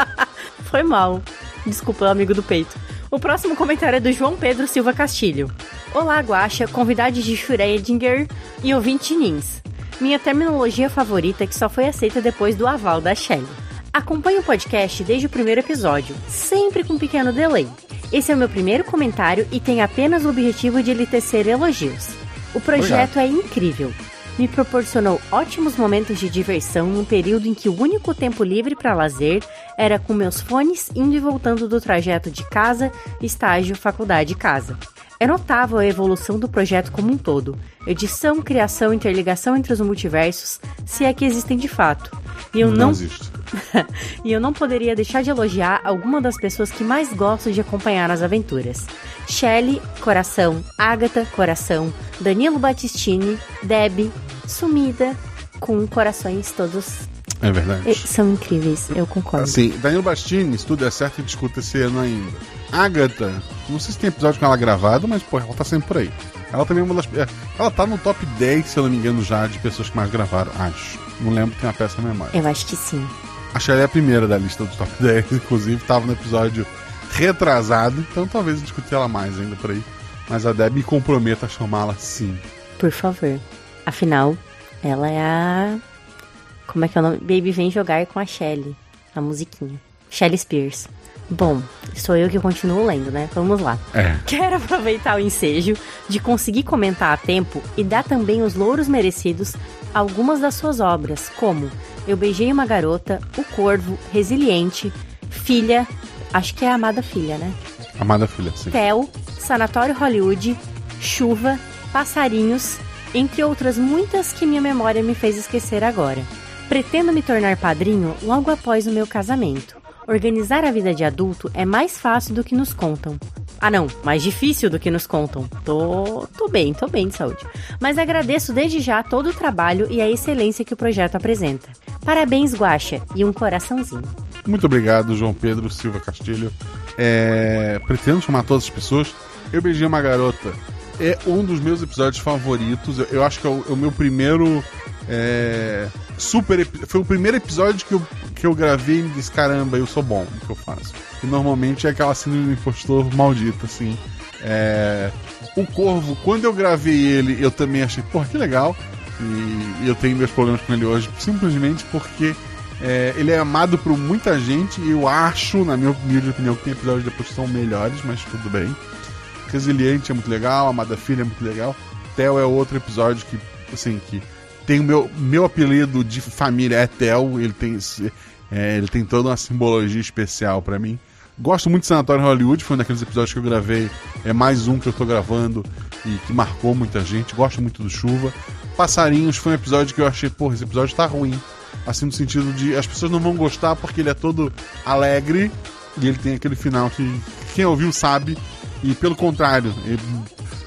Foi mal. Desculpa, amigo do peito. O próximo comentário é do João Pedro Silva Castilho. Olá, Guaxa, convidado de Schrödinger e ouvinte Nins. Minha terminologia favorita é que só foi aceita depois do aval da Shelley. Acompanho o podcast desde o primeiro episódio, sempre com um pequeno delay. Esse é o meu primeiro comentário e tem apenas o objetivo de lhe tecer elogios. O projeto é incrível. Me proporcionou ótimos momentos de diversão num período em que o único tempo livre para lazer era com meus fones indo e voltando do trajeto de casa, estágio, faculdade, casa. É notável a evolução do projeto como um todo. Edição, criação, interligação entre os multiversos, se é que existem de fato. E eu Não não existe. e eu não poderia deixar de elogiar alguma das pessoas que mais gosto de acompanhar nas aventuras. Shelley, coração. Agatha, coração. Danilo Battistini, Deb, sumida, com corações todos. É verdade. São incríveis, eu concordo. Assim, Danilo Bastini, se tudo é certo, e discuta esse ano ainda. Agatha, não sei se tem episódio com ela gravado, mas, pô, ela tá sempre por aí. Ela também é uma das. é, Ela tá no top 10, se eu não me engano, já, de pessoas que mais gravaram, acho. Não lembro, tem uma peça na memória. Eu acho que sim. Acho que ela é a primeira da lista do top 10, inclusive, tava no episódio retrasado, então talvez eu discutir ela mais ainda por aí. Mas a Deb me comprometa a chamá-la sim. Por favor. Afinal, ela é a Como é que é o nome? Baby vem jogar com a Shelly. A musiquinha. Shelly Spears. Bom, sou eu que continuo lendo, né? Vamos lá. É. Quero aproveitar o ensejo de conseguir comentar a tempo e dar também os louros merecidos a algumas das suas obras, como Eu Beijei uma Garota, O Corvo, Resiliente, Filha, acho que é a Amada Filha, né? Amada filha, sim. Tel, Sanatório Hollywood, Chuva, Passarinhos, entre outras muitas que minha memória me fez esquecer agora. Pretendo me tornar padrinho logo após o meu casamento. Organizar a vida de adulto é mais fácil do que nos contam. Ah, não, mais difícil do que nos contam. Tô, tô bem, tô bem de saúde. Mas agradeço desde já todo o trabalho e a excelência que o projeto apresenta. Parabéns, Guaxa, e um coraçãozinho. Muito obrigado, João Pedro Silva Castilho. É, pretendo chamar todas as pessoas. Eu beijei uma garota. É um dos meus episódios favoritos. Eu, acho que é o, é o meu primeiro. É, super. Foi o primeiro episódio que eu, que eu gravei e disse: caramba, eu sou bom no que eu faço. E normalmente é aquela síndrome do impostor maldita, assim. É, o Corvo, quando eu gravei ele, eu também achei, porra, que legal. E, e eu tenho meus problemas com ele hoje, simplesmente porque é, ele é amado por muita gente e eu acho, na minha humilde opinião, que tem episódios depois que são melhores, mas tudo bem. Resiliente é muito legal, Amada Filha é muito legal. Theo é outro episódio que, assim, que tem o meu, meu apelido de família é Theo, ele tem, é, ele tem toda uma simbologia especial pra mim. Gosto muito de Sanatório Hollywood, foi um daqueles episódios que eu gravei, é mais um que eu tô gravando e que marcou muita gente. Gosto muito do Chuva. Passarinhos foi um episódio que eu achei, porra, esse episódio tá ruim. Assim, no sentido de as pessoas não vão gostar porque ele é todo alegre e ele tem aquele final que quem ouviu sabe. E pelo contrário,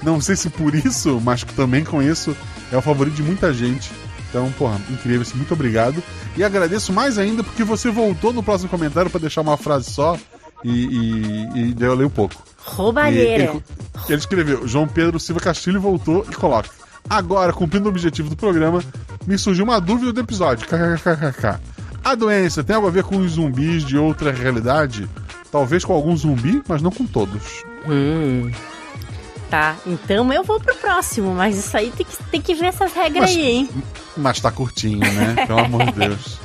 não sei se por isso, mas também com isso, é o favorito de muita gente. Então, porra, incrível, assim, muito obrigado. E agradeço mais ainda porque você voltou no próximo comentário pra deixar uma frase só e, e, e daí eu leio um pouco. Roubalheira. Ele, ele escreveu: João Pedro Silva Castilho voltou e coloca. Agora, cumprindo o objetivo do programa, me surgiu uma dúvida do episódio. KKKKK. A doença tem algo a ver com os zumbis de outra realidade? Talvez com algum zumbi, mas não com todos. Hum. Tá, então eu vou pro próximo, mas isso aí tem que, tem que ver essas regras Mas- aí, hein? Mas tá curtinho, né? Pelo amor de Deus.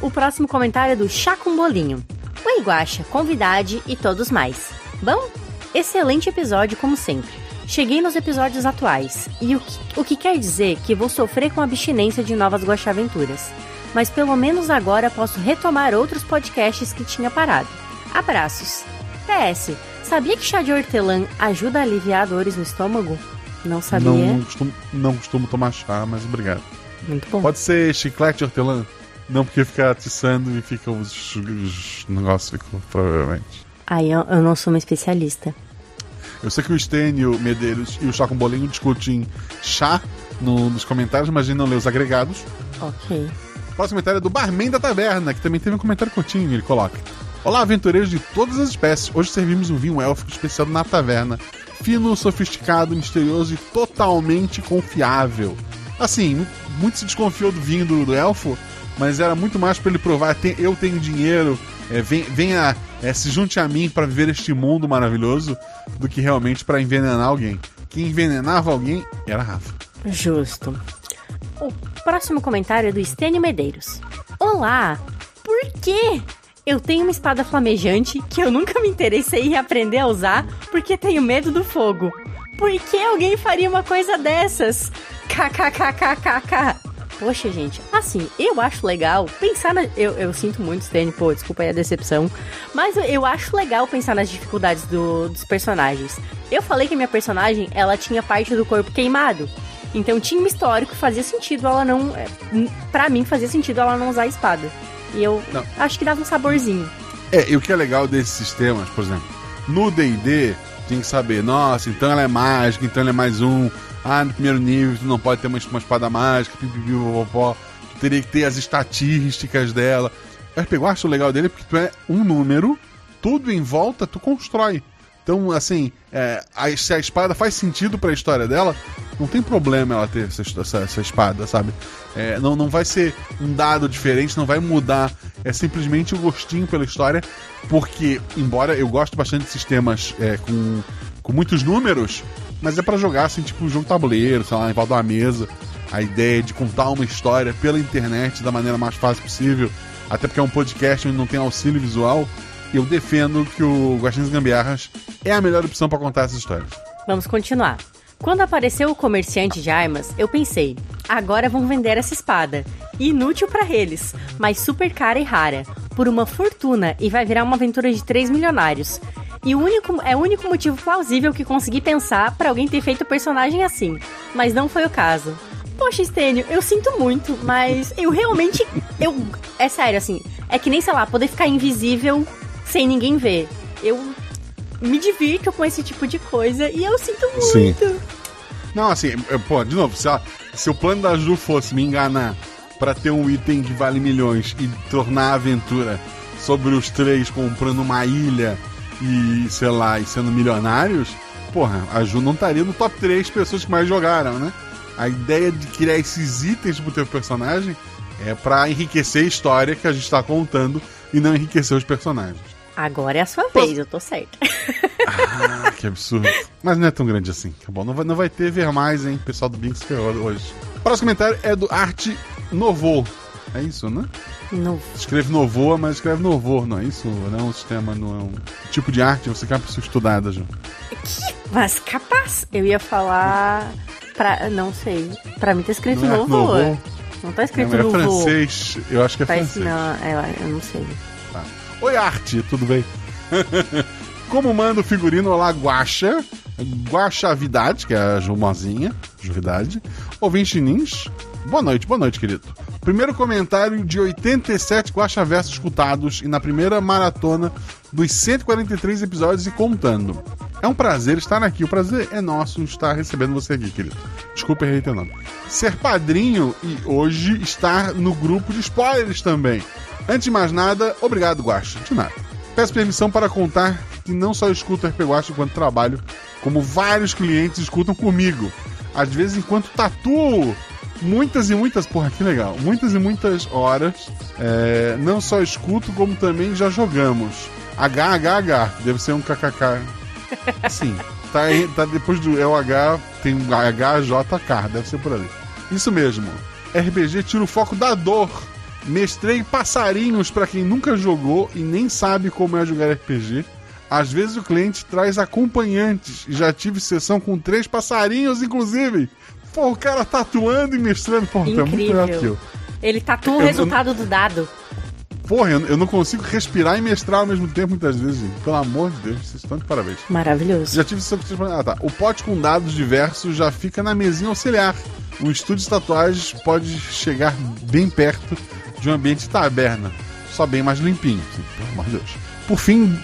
O próximo comentário é do Chá com Bolinho. Oi, Guaxa, convidade e todos mais. Bom, excelente episódio como sempre. Cheguei nos episódios atuais, e o que, o que quer dizer que vou sofrer com abstinência de novas Guaxa Aventuras. Mas pelo menos agora posso retomar outros podcasts que tinha parado. Abraços. PS, sabia que chá de hortelã ajuda a aliviar dores no estômago? Não sabia. Não costumo, não costumo tomar chá, mas obrigado. Muito bom. Pode ser chiclete de hortelã? Não, porque fica atiçando e fica os, os negócios, provavelmente. Aí eu, eu não sou uma especialista. Eu sei que o Stênio Medeiros e o Chá com Bolinho discutem chá no- nos comentários, mas a gente não lê os agregados. Ok. O próximo comentário é do Barman da Taverna, que também teve um comentário curtinho. Ele coloca: Olá, aventureiros de todas as espécies. Hoje servimos um vinho élfico especial na taverna. Fino, sofisticado, misterioso e totalmente confiável. Assim, mu- muito se desconfiou do vinho do, do elfo, mas era muito mais pra ele provar: "Tem- eu tenho dinheiro, é, venha, é, se junte a mim pra viver este mundo maravilhoso, do que realmente pra envenenar alguém. Quem envenenava alguém era Rafa. Justo. O próximo comentário é do Estênio Medeiros. Olá! Por quê? Eu tenho uma espada flamejante que eu nunca me interessei em aprender a usar porque tenho medo do fogo. Por que alguém faria uma coisa dessas? KKKKKK. Poxa, gente, assim, eu acho legal pensar na. Eu, eu sinto muito, Stênio, pô, desculpa aí a decepção. Mas eu, acho legal pensar nas dificuldades do- dos personagens. Eu falei que minha personagem, ela tinha parte do corpo queimado. Então tinha um histórico fazia sentido ela não. é, Pra mim, fazia sentido ela não usar a espada. E eu Não. acho que dava um saborzinho. É, e o que é legal desses sistemas, por exemplo, no DD, tem que saber, nossa, então ela é mágica, então ela é mais um. Ah, no primeiro nível tu não pode ter uma, uma espada mágica, pipipi. Tu teria que ter as estatísticas dela. Mas eu acho legal dele porque tu é um número, tudo em volta tu constrói. Então, assim, é, a- se a espada faz sentido pra história dela, não tem problema ela ter essa, essa, essa espada, sabe? É, não, não vai ser um dado diferente, não vai mudar. É simplesmente o gostinho pela história, porque, embora eu goste bastante de sistemas é, com, com muitos números, mas é pra jogar, assim, tipo, um jogo tabuleiro, sei lá, em volta uma mesa. a ideia de contar uma história pela internet da maneira mais fácil possível, até porque é um podcast onde não tem auxílio visual, eu defendo que o Guaxinins Gambiarras é a melhor opção para contar essas histórias. Vamos continuar. Quando apareceu o comerciante de armas, eu pensei: agora vão vender essa espada. Inútil para eles, mas super cara e rara, por uma fortuna e vai virar uma aventura de 3 milionários. E o único, é o único motivo plausível que consegui pensar para alguém ter feito o personagem assim, mas não foi o caso. Poxa, Estênio, eu sinto muito, mas eu realmente. Eu. É sério, assim. É que nem, sei lá, poder ficar invisível sem ninguém ver. Eu me divirto com esse tipo de coisa e eu sinto muito. Sim. Não, assim, eu- pô, de novo, se, ela- se o plano da Ju fosse me enganar pra ter um item que vale milhões e tornar a aventura sobre os três comprando uma ilha e, sei lá, e sendo milionários, porra, a Ju não estaria no top 3 pessoas que mais jogaram, né? A ideia de criar esses itens pro teu personagem é pra enriquecer a história que a gente tá contando e não enriquecer os personagens. Agora é a sua vez, eu tô certa. Ah, que absurdo. Mas não é tão grande assim, tá bom? Não vai, não vai ter ver mais, hein? Pessoal do Binks ferrou hoje. O próximo comentário é do Arte Novo. É isso, né? Não. Escreve Novoa, mas escreve Novor, não é isso? Não é um sistema, não é um tipo de arte. Você que é uma pessoa estudada, Ju. Mas capaz, eu ia falar. Pra, não sei. Pra mim tá escrito Não é novo. Novo? Não tá escrito Não, é novo. francês. Eu acho que é Tá francês. não, é, eu não sei. Oi, Arte, tudo bem? Como manda o figurino Olá Guaxa, Guaxavidade, que é a Jumozinha, Juvidade, ouvinte Nins, boa noite, boa noite, querido. Primeiro comentário de 87 Guaxa Versos escutados e na primeira maratona dos 143 episódios e contando. É um prazer estar aqui, o prazer é nosso estar recebendo você aqui, querido. Desculpa, errei teu nome. Ser padrinho e hoje estar no grupo de spoilers também. Antes de mais nada, obrigado, Guaxa. De nada. Peço permissão para contar que não só escuto RP Guaxa enquanto trabalho, como vários clientes escutam comigo. Às vezes enquanto tatuo. Muitas e muitas, porra, que legal. Muitas e muitas horas. é, não só escuto, como também já jogamos. HHH, deve ser um KKK. Sim, tá, tá depois do é o H, tem um HJK, deve ser por ali. Isso mesmo. RPG tira o foco da dor. Mestrei passarinhos pra quem nunca jogou e nem sabe como é jogar RPG. Às vezes o cliente traz acompanhantes e já tive sessão com três passarinhos, inclusive. Pô, o cara tatuando e mestrando, pô, tá muito melhor que eu. Incrível. Ele tatua o Eu- resultado do dado. Porra, eu, eu não consigo respirar e mestrar ao mesmo tempo muitas vezes, gente. Pelo amor de Deus, vocês estão de parabéns. Maravilhoso. Já tive sessão com ah, tá. O pote com dados diversos já fica na mesinha auxiliar. O estúdio de tatuagens pode chegar bem perto de um ambiente de taberna. Só bem mais limpinho, assim, pelo amor de Deus. Por fim,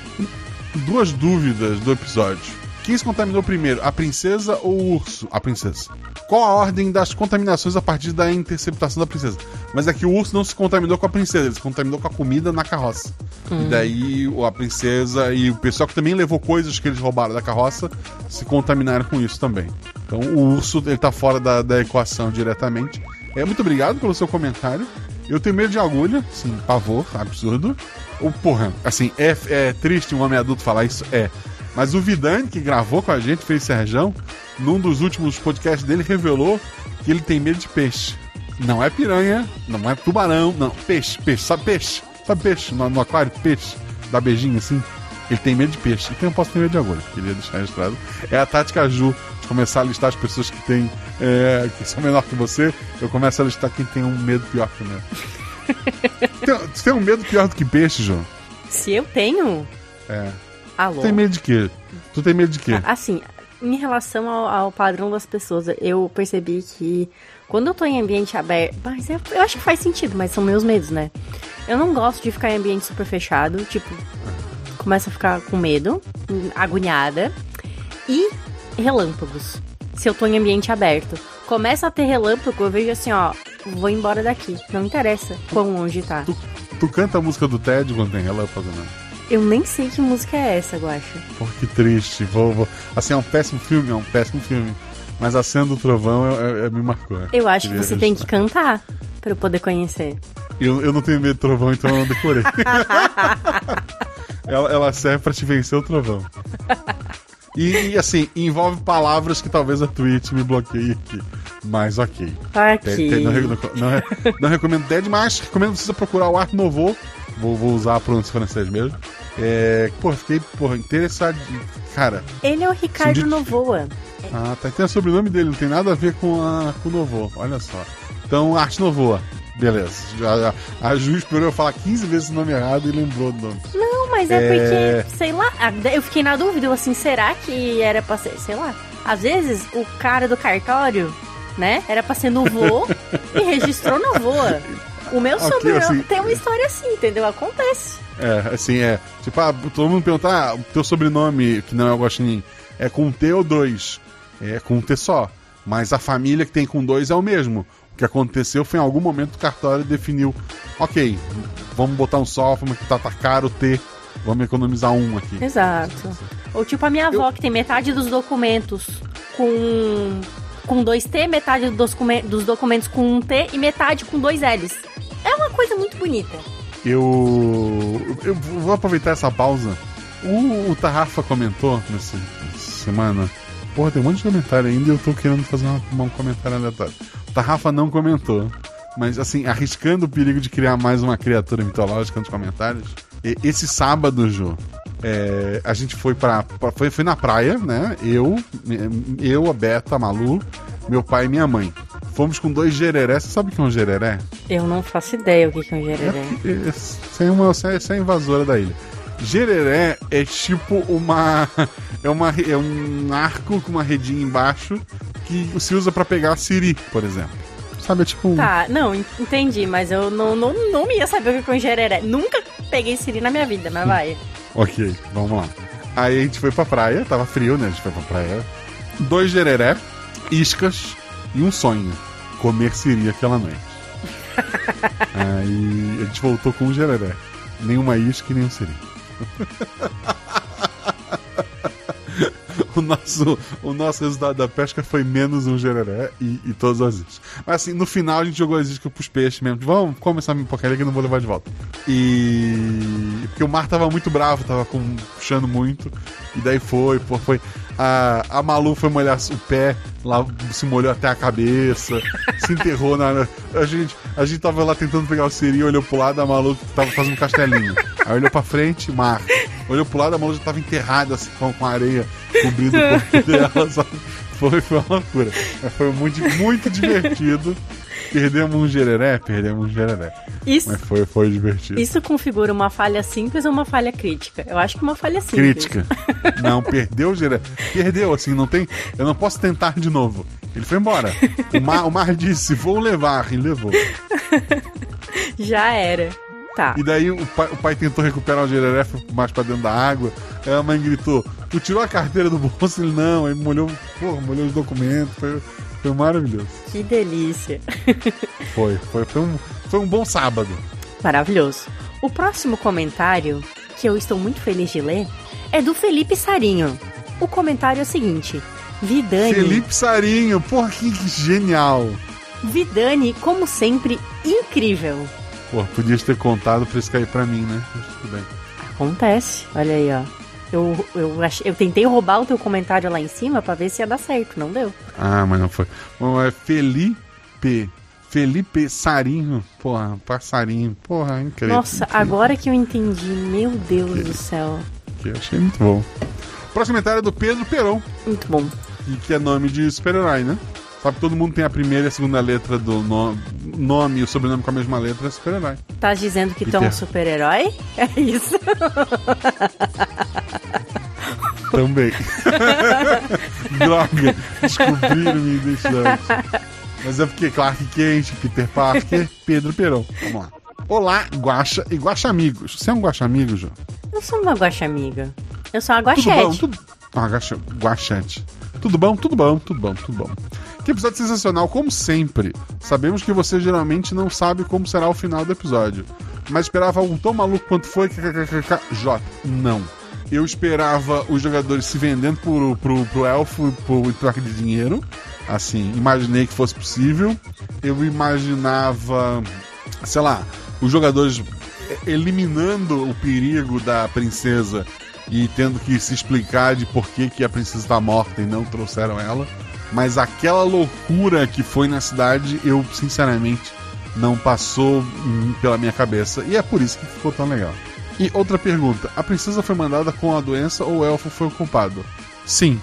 duas dúvidas do episódio. Quem se contaminou primeiro, a princesa ou o urso? A princesa. Qual a ordem das contaminações a partir da interceptação da princesa? Mas é que o urso não se contaminou com a princesa, ele se contaminou com a comida na carroça. Hum. E daí a princesa e o pessoal que também levou coisas que eles roubaram da carroça se contaminaram com isso também. Então o urso ele tá fora da, da equação diretamente. É, muito obrigado pelo seu comentário. Eu tenho medo de agulha, sim, pavor, absurdo. O porra, assim, é, é triste um homem adulto falar isso, é. Mas o Vidani, que gravou com a gente, fez Serjão, num dos últimos podcasts dele, revelou que ele tem medo de peixe. Não é piranha, não é tubarão, não. Peixe, peixe, sabe peixe? Sabe peixe? No, no aquário, peixe. Dá beijinho assim. Ele tem medo de peixe. Então eu posso ter medo de agulha. Queria deixar registrado. É a tática Ju começar a listar as pessoas que têm. é, que são menor que você. Eu começo a listar quem tem um medo pior que o meu. tem, tu tem um medo pior do que peixe, João? Se eu tenho. É. Alô? Tu tem medo de quê? Tu tem medo de quê? Assim, em relação ao, ao padrão das pessoas, eu percebi que quando eu tô em ambiente aberto. Mas é- eu acho que faz sentido, mas são meus medos, né? Eu não gosto de ficar em ambiente super fechado, tipo, começo a ficar com medo, agoniada. E relâmpagos. Se eu tô em ambiente aberto. Começa a ter relâmpago, eu vejo assim, ó, vou embora daqui. Não interessa quão longe tá. Tu canta a música do Ted quando tem relâmpago, né? Eu nem sei que música é essa, Guacha. Pô, que triste. Vou, vou- Assim, é um péssimo filme, é um péssimo filme. Mas a cena do trovão é, é- é- me marcou. Eu acho que você tem que registrar. cantar pra eu poder conhecer. Eu, eu não tenho medo de trovão, então eu não decorei. ela, ela serve pra te vencer o trovão. E, assim, envolve palavras que talvez a Twitch me bloqueie aqui. Mas ok. Ok. Tem- não, não re- não recomendo Dead, mas recomendo você procurar o Art Nouveau. Vou, vou usar a pronúncia francês mesmo. É, pô, fiquei porra, interessado. Cara, Ele é o Ricardo de- Novoa. ah, tá, tem o sobrenome dele, não tem nada a ver com, a, com o Nouveau. Olha só. Então, Art Nouveau. Beleza. Já- A, a Ju esperou eu falar 15 vezes o nome errado e lembrou do nome. Não, mas é, É. porque, sei lá, a- eu fiquei na dúvida, eu assim, será que era pra ser, sei lá. Às vezes o cara do cartório, né, era pra ser Novoa e registrou Novoa. O meu Ok, sobrenome assim- tem uma história assim, entendeu? Acontece. É, assim, é. Tipo, ah, todo mundo pergunta, ah, o teu sobrenome, que não é o Guaxinim, é com T ou dois? É com T só. Mas a família que tem com dois é o mesmo. O que aconteceu foi em algum momento o cartório definiu, ok, vamos botar um só, vamos que tá, tá caro o T, vamos economizar um aqui. Exato. Ou tipo a minha avó, que tem metade dos documentos com, com dois T, metade dos, dos documentos com um T e metade com dois L's. É uma coisa muito bonita. Eu, eu vou aproveitar essa pausa. O, o Tarrafa comentou nessa semana. Porra, tem um monte de comentário ainda e eu tô querendo fazer uma- um comentário aleatório. Tarrafa não comentou. Mas, assim, arriscando o perigo de criar mais uma criatura mitológica nos comentários. esse sábado, Ju, é, a gente foi pra. pra- foi, foi na praia, né? Eu, eu, a Beta, a Malu, meu pai e minha mãe. Fomos com dois gereré. Você sabe o que é um gereré? Eu não faço ideia o que é um gereré. É, Você é uma, é- você é invasora da ilha. Gereré é tipo uma. É, uma, é um arco com uma redinha embaixo que se usa pra pegar siri, por exemplo. Sabe, é tipo. Tá, não, en- entendi, mas eu não, não, não ia saber o que é um gereré. Nunca peguei siri na minha vida, mas vai. Ok, vamos lá. Aí a gente foi pra praia, tava frio, né? A gente foi pra praia. Dois gereré, iscas e um sonho. Comer siri aquela noite. Aí a gente voltou com um gereré. Nenhuma isca e nenhum siri. o, nosso, o nosso resultado da pesca foi menos um gereré e, e todas as iscas. Mas assim, no final a gente jogou as iscas pros peixes mesmo. Vamos começar a porcaria que eu não vou levar de volta. E. Porque o mar tava muito bravo, tava com, puxando muito. E daí foi, pô, foi. A, a Malu foi molhar o pé, lá se molhou até a cabeça, se enterrou na. A gente, a gente tava lá tentando pegar o siri, olhou pro lado, a Malu tava fazendo um castelinho. Aí olhou pra frente, mar. Olhou pro lado, a Malu já tava enterrada assim, com, com areia cobrindo o corpo dela, sabe? Foi, foi uma loucura. Foi muito, muito divertido. Perdemos um gereré, perdemos um gereré. Isso, Mas foi, foi divertido. isso configura uma falha simples ou uma falha crítica? Eu acho que uma falha simples. Crítica. Não, perdeu o gereré. Perdeu, assim, não tem. Eu não posso tentar de novo. Ele foi embora. O mar, o mar disse: vou levar. E levou. Já era. Tá. E daí o pai, o pai tentou recuperar o gereré, foi mais pra dentro da água. Aí a mãe gritou: Tu tirou a carteira do bolso? Ele não. Aí molhou, porra, molhou os documentos. Foi, foi maravilhoso. Que delícia. Foi, foi, foi, um, foi um bom sábado. Maravilhoso. O próximo comentário, que eu estou muito feliz de ler, é do Felipe Sarinho. O comentário é o seguinte: Vidani. Felipe Sarinho, porra, que genial. Vidani, como sempre, incrível. Pô, podias ter contado pra isso cair pra mim, né? Mas tudo bem. Acontece. Olha aí, ó. Eu, eu, eu tentei roubar o teu comentário lá em cima pra ver se ia dar certo, não deu. Ah, mas não foi. Bom, é Felipe. Felipe Sarinho. Porra, passarinho. Porra, incrível. Nossa, agora que eu entendi, meu Deus do céu. Que achei muito bom. Próximo comentário é do Pedro Peron, Muito bom. e que é nome de super-herói, né? Sabe que todo mundo tem a primeira e a segunda letra do no- nome e o sobrenome com a mesma letra, é super-herói. Tá dizendo que tu é um Peter. super-herói? É isso. Também. Droga, descobriram minha identidade. Mas é porque Clark Kent, Peter Parker, Pedro Peron. Vamos lá. Olá, Guaxa e Guaxa Amigos. Você é um Guaxa Amigo, João? Eu sou uma guaxa amiga. Eu sou uma Tudo bom? guaxete. Tudo... Ah, guaxante. Tudo bom? Tudo bom, tudo bom, tudo bom. Que episódio sensacional, como sempre. Sabemos que você geralmente não sabe como será o final do episódio. Mas esperava algo tão maluco quanto foi. J. Não. Eu esperava os jogadores se vendendo pro, pro, pro elfo por troca de dinheiro. Assim, imaginei que fosse possível. Eu imaginava, sei lá, os jogadores eliminando o perigo da princesa e tendo que se explicar de por que, que a princesa está morta e não trouxeram ela. Mas aquela loucura que foi na cidade, eu sinceramente não passou pela minha cabeça. E é por isso que ficou tão legal. E outra pergunta: a princesa foi mandada com a doença ou o elfo foi o culpado? Sim.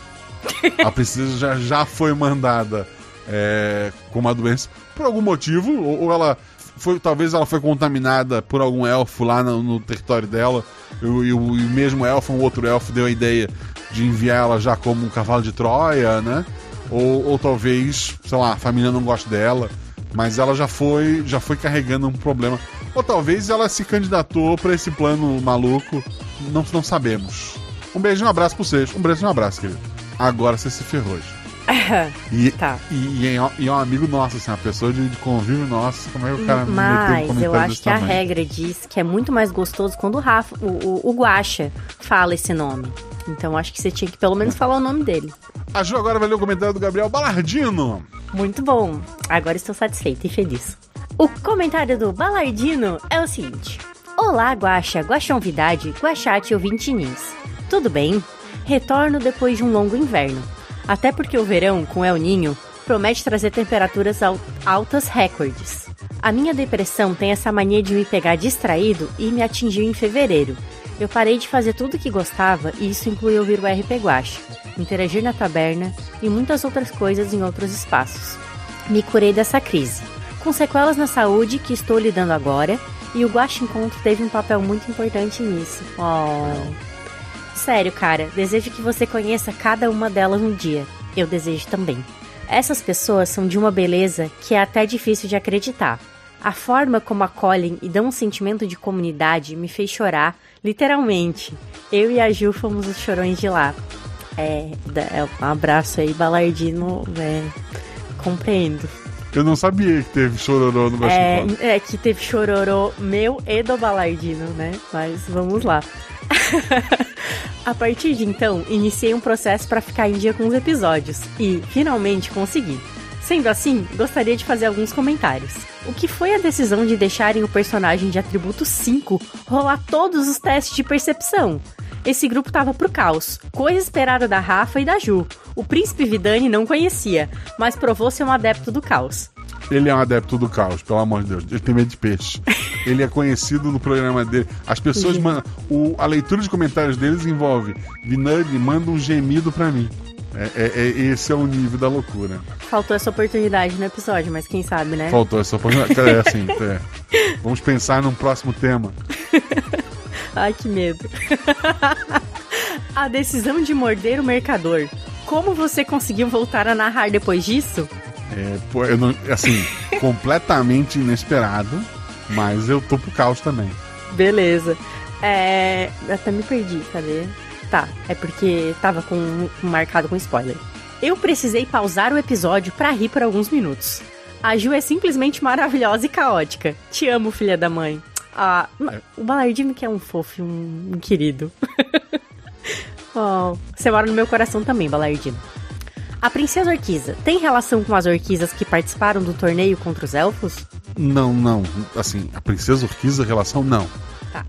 A princesa já, já foi mandada é, com uma doença por algum motivo, ou, ou ela foi, talvez ela foi contaminada por algum elfo lá no, no território dela, e, o- e e o mesmo elfo, um outro elfo, deu a ideia de enviar ela já como um cavalo de Troia, né? Ou, ou talvez, sei lá, a família não gosta dela, mas ela já foi, já foi carregando um problema. Ou talvez ela se candidatou pra esse plano maluco, não, não sabemos. Um beijo e um abraço pra vocês. Um beijo e um abraço, querido. Agora você se ferrou. gente. E, Tá. e, e é, e é um amigo nosso, assim, uma pessoa de, de convívio nosso. Como é que o cara meteu um Mas eu acho que a tamanho? regra diz que é muito mais gostoso quando o Rafa, o, o, o Guaxa fala esse nome. Então acho que você tinha que pelo menos falar o nome dele. A Ju agora vai ler o comentário do Gabriel Balardino. Muito bom. Agora estou satisfeita e feliz. O comentário do Balardino é o seguinte: Olá, Guaxa, Guaxonvidade, Guaxate ouvintinins. Tudo bem? Retorno depois de um longo inverno. Até porque o verão, com El Ninho, promete trazer temperaturas al- altas recordes. A minha depressão tem essa mania de me pegar distraído e me atingiu em fevereiro. Eu parei de fazer tudo que gostava e isso inclui ouvir o RP Guaxa, interagir na taberna e muitas outras coisas em outros espaços. Me curei dessa crise, com sequelas na saúde que estou lidando agora e o Guaxa Encontro teve um papel muito importante nisso. Oh. Sério, cara, desejo que você conheça cada uma delas um dia. Eu desejo também. Essas pessoas são de uma beleza que é até difícil de acreditar. A forma como acolhem e dão um sentimento de comunidade me fez chorar, literalmente. Eu e a Ju fomos os chorões de lá. É, é um abraço aí, Balardino. É, compreendo. Eu não sabia que teve chororô no Gosto É, é que teve chororô meu e do Balardino, né? Mas vamos lá. A partir de então, iniciei um processo para ficar em dia com os episódios e finalmente consegui. Sendo assim, gostaria de fazer alguns comentários. O que foi a decisão de deixarem o personagem de atributo 5 rolar todos os testes de percepção? Esse grupo tava pro caos, coisa esperada da Rafa e da Ju. O príncipe Vidani não conhecia, mas provou ser um adepto do caos. Ele é um adepto do caos, pelo amor de Deus. Ele tem medo de peixe. Ele é conhecido no programa dele. As pessoas mandam. o- a leitura de comentários deles envolve. Vinani manda um gemido pra mim. É, é- é- esse é o nível da loucura. Faltou essa oportunidade no episódio, mas quem sabe, né? Faltou essa oportunidade. É assim, é. Vamos pensar num próximo tema. Ai, que medo. a decisão de morder o mercador. Como você conseguiu voltar a narrar depois disso? É, pô, eu não, assim, completamente inesperado, mas eu tô pro caos também. Beleza. É. Até me perdi, cadê? Tá, é porque tava com marcado com spoiler. Eu precisei pausar o episódio pra rir por alguns minutos. A Ju é simplesmente maravilhosa e caótica. Te amo, filha da mãe. Ah, o Balardino que é um fofo, um, um querido. oh, você mora no meu coração também, Balardino. A princesa Orquiza tem relação com as orquisas que participaram do torneio contra os elfos? Não, não. Assim, a princesa Urquiza, relação, não. Tá.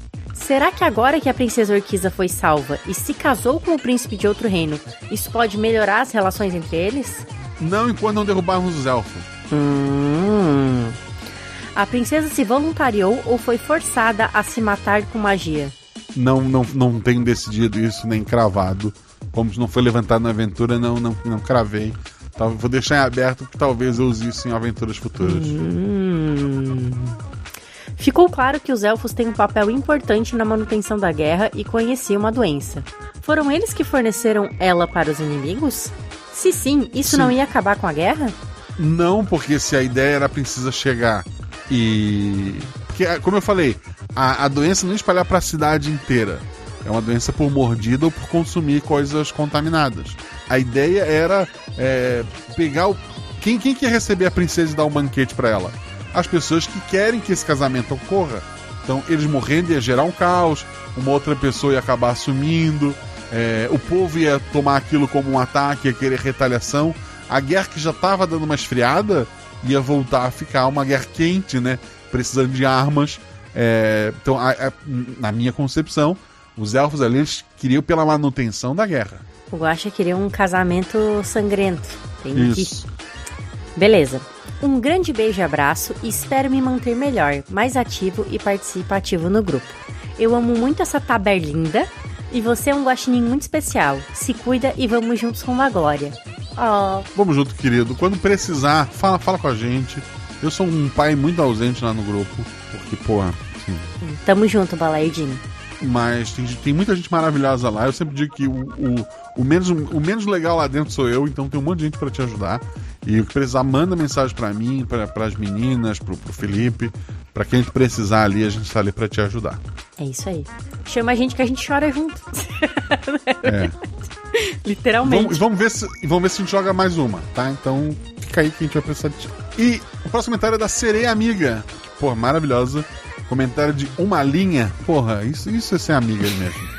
Será que agora que a princesa Orquiza foi salva e se casou com o príncipe de outro reino, isso pode melhorar as relações entre eles? Não enquanto não derrubarmos os elfos. Hum. A princesa se voluntariou ou foi forçada a se matar com magia? Não, não, não tenho decidido isso, nem cravado. Como não foi levantado na aventura, não, não, não cravei. Tal- Vou deixar em aberto que talvez eu use isso em aventuras futuras. Hum. Ficou claro que os elfos têm um papel importante na manutenção da guerra e conheciam uma doença. Foram eles que forneceram ela para os inimigos? Se sim, isso Sim. não ia acabar com a guerra? Não, porque se a ideia era a princesa chegar e. Porque, ah, como eu falei, a, a doença não espalhar para a cidade inteira. É uma doença por mordida ou por consumir coisas contaminadas. A ideia era é, pegar o. Quem, quem quer receber a princesa e dar um banquete para ela? As pessoas que querem que esse casamento ocorra. Então, eles morrendo ia gerar um caos, uma outra pessoa ia acabar assumindo, é, o povo ia tomar aquilo como um ataque, ia querer retaliação. A guerra que já estava dando uma esfriada ia voltar a ficar uma guerra quente, né? Precisando de armas. É, então, a- a- na minha concepção, os elfos ali eles queriam pela manutenção da guerra. O Guaxa queria um casamento sangrento. Entendi. Isso. Beleza. Um grande beijo e abraço e espero me manter melhor, mais ativo e participativo no grupo. Eu amo muito essa taberlinda e você é um guaxinim muito especial. Se cuida e vamos juntos com a glória. Ó, Vamos junto, querido. Quando precisar, fala, fala com a gente. Eu sou um pai muito ausente lá no grupo, porque, porra, assim, tamo junto, Balaidinho. mas tem, tem muita gente maravilhosa lá. Eu sempre digo que o, o, o menos, o menos legal lá dentro sou eu, então tem um monte de gente pra te ajudar. E o que precisar, manda mensagem pra mim, pra, pras meninas, pro, pro Felipe. Pra quem precisar ali, a gente tá ali pra te ajudar. É isso aí. Chama a gente que a gente chora junto. É. Literalmente. Vamos, vamos, ver se, e vamos ver se a gente joga mais uma, tá? Então fica aí que a gente vai precisar de. E o próximo comentário é da Sereia Amiga. Porra, maravilhosa. Comentário de uma linha. Porra, isso, isso é ser amiga mesmo.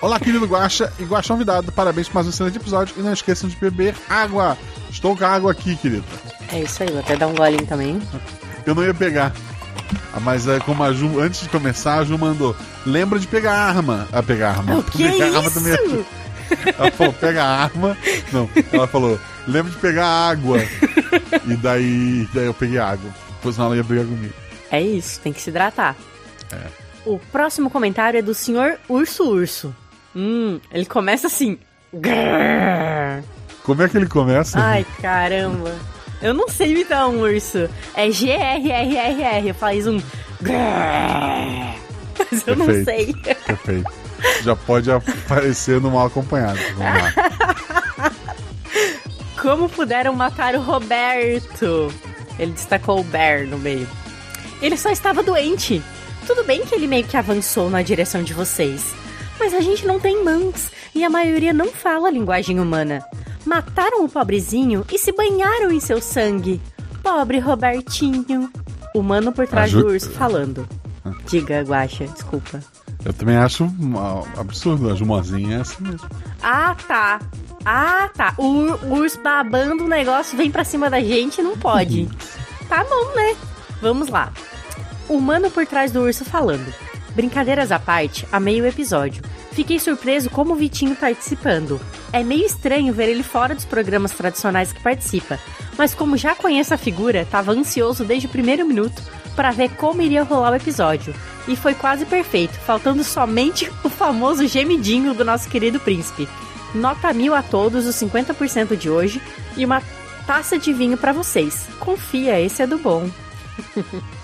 Olá, querido Guaxa e Guaxa convidado. Parabéns por mais um excelente episódio. E não esqueçam de beber água. Estou com a água aqui, querido. É isso aí, vou até dar um golinho também. Eu não ia pegar. Ah, Mas é como a Ju, antes de começar, a Ju mandou. Lembra de pegar arma. Ah, pegar a arma. O que pegar é arma também é isso? Ela falou, pega a arma. Não, ela falou, lembra de pegar água. E daí, daí eu peguei água. Depois ela ia brigar comigo. É isso, tem que se hidratar. É. O próximo comentário é do senhor Urso Urso. Hum, ele começa assim. Grrr. Como é que ele começa? Ai, caramba. Eu não sei imitar um urso. É G-R-R-R-R. Faz um. grrr. Mas eu não Perfeito. sei. Perfeito. Já pode aparecer no mal acompanhado. Vamos lá. Como puderam matar o Roberto? Ele destacou o Bear no meio. Ele só estava doente. Tudo bem que ele meio que avançou na direção de vocês. Mas a gente não tem mãos e a maioria não fala a linguagem humana. Mataram o pobrezinho e se banharam em seu sangue. Pobre Robertinho. O mano por trás do urso falando. Diga, Guaxa, desculpa. Eu também acho um absurdo. A Jumozinha é assim mesmo. Ah, tá. Ah, tá. O urso babando o negócio vem pra cima da gente, não pode. tá bom, né? Vamos lá. O por trás do urso falando. Brincadeiras à parte, amei o episódio. Fiquei surpreso como o Vitinho participando. É meio estranho ver ele fora dos programas tradicionais que participa, mas como já conheço a figura, tava ansioso desde o primeiro minuto para ver como iria rolar o episódio. E foi quase perfeito, faltando somente o famoso gemidinho do nosso querido príncipe. Nota mil a todos os 50% de hoje e uma taça de vinho para vocês. Confia, esse é do bom.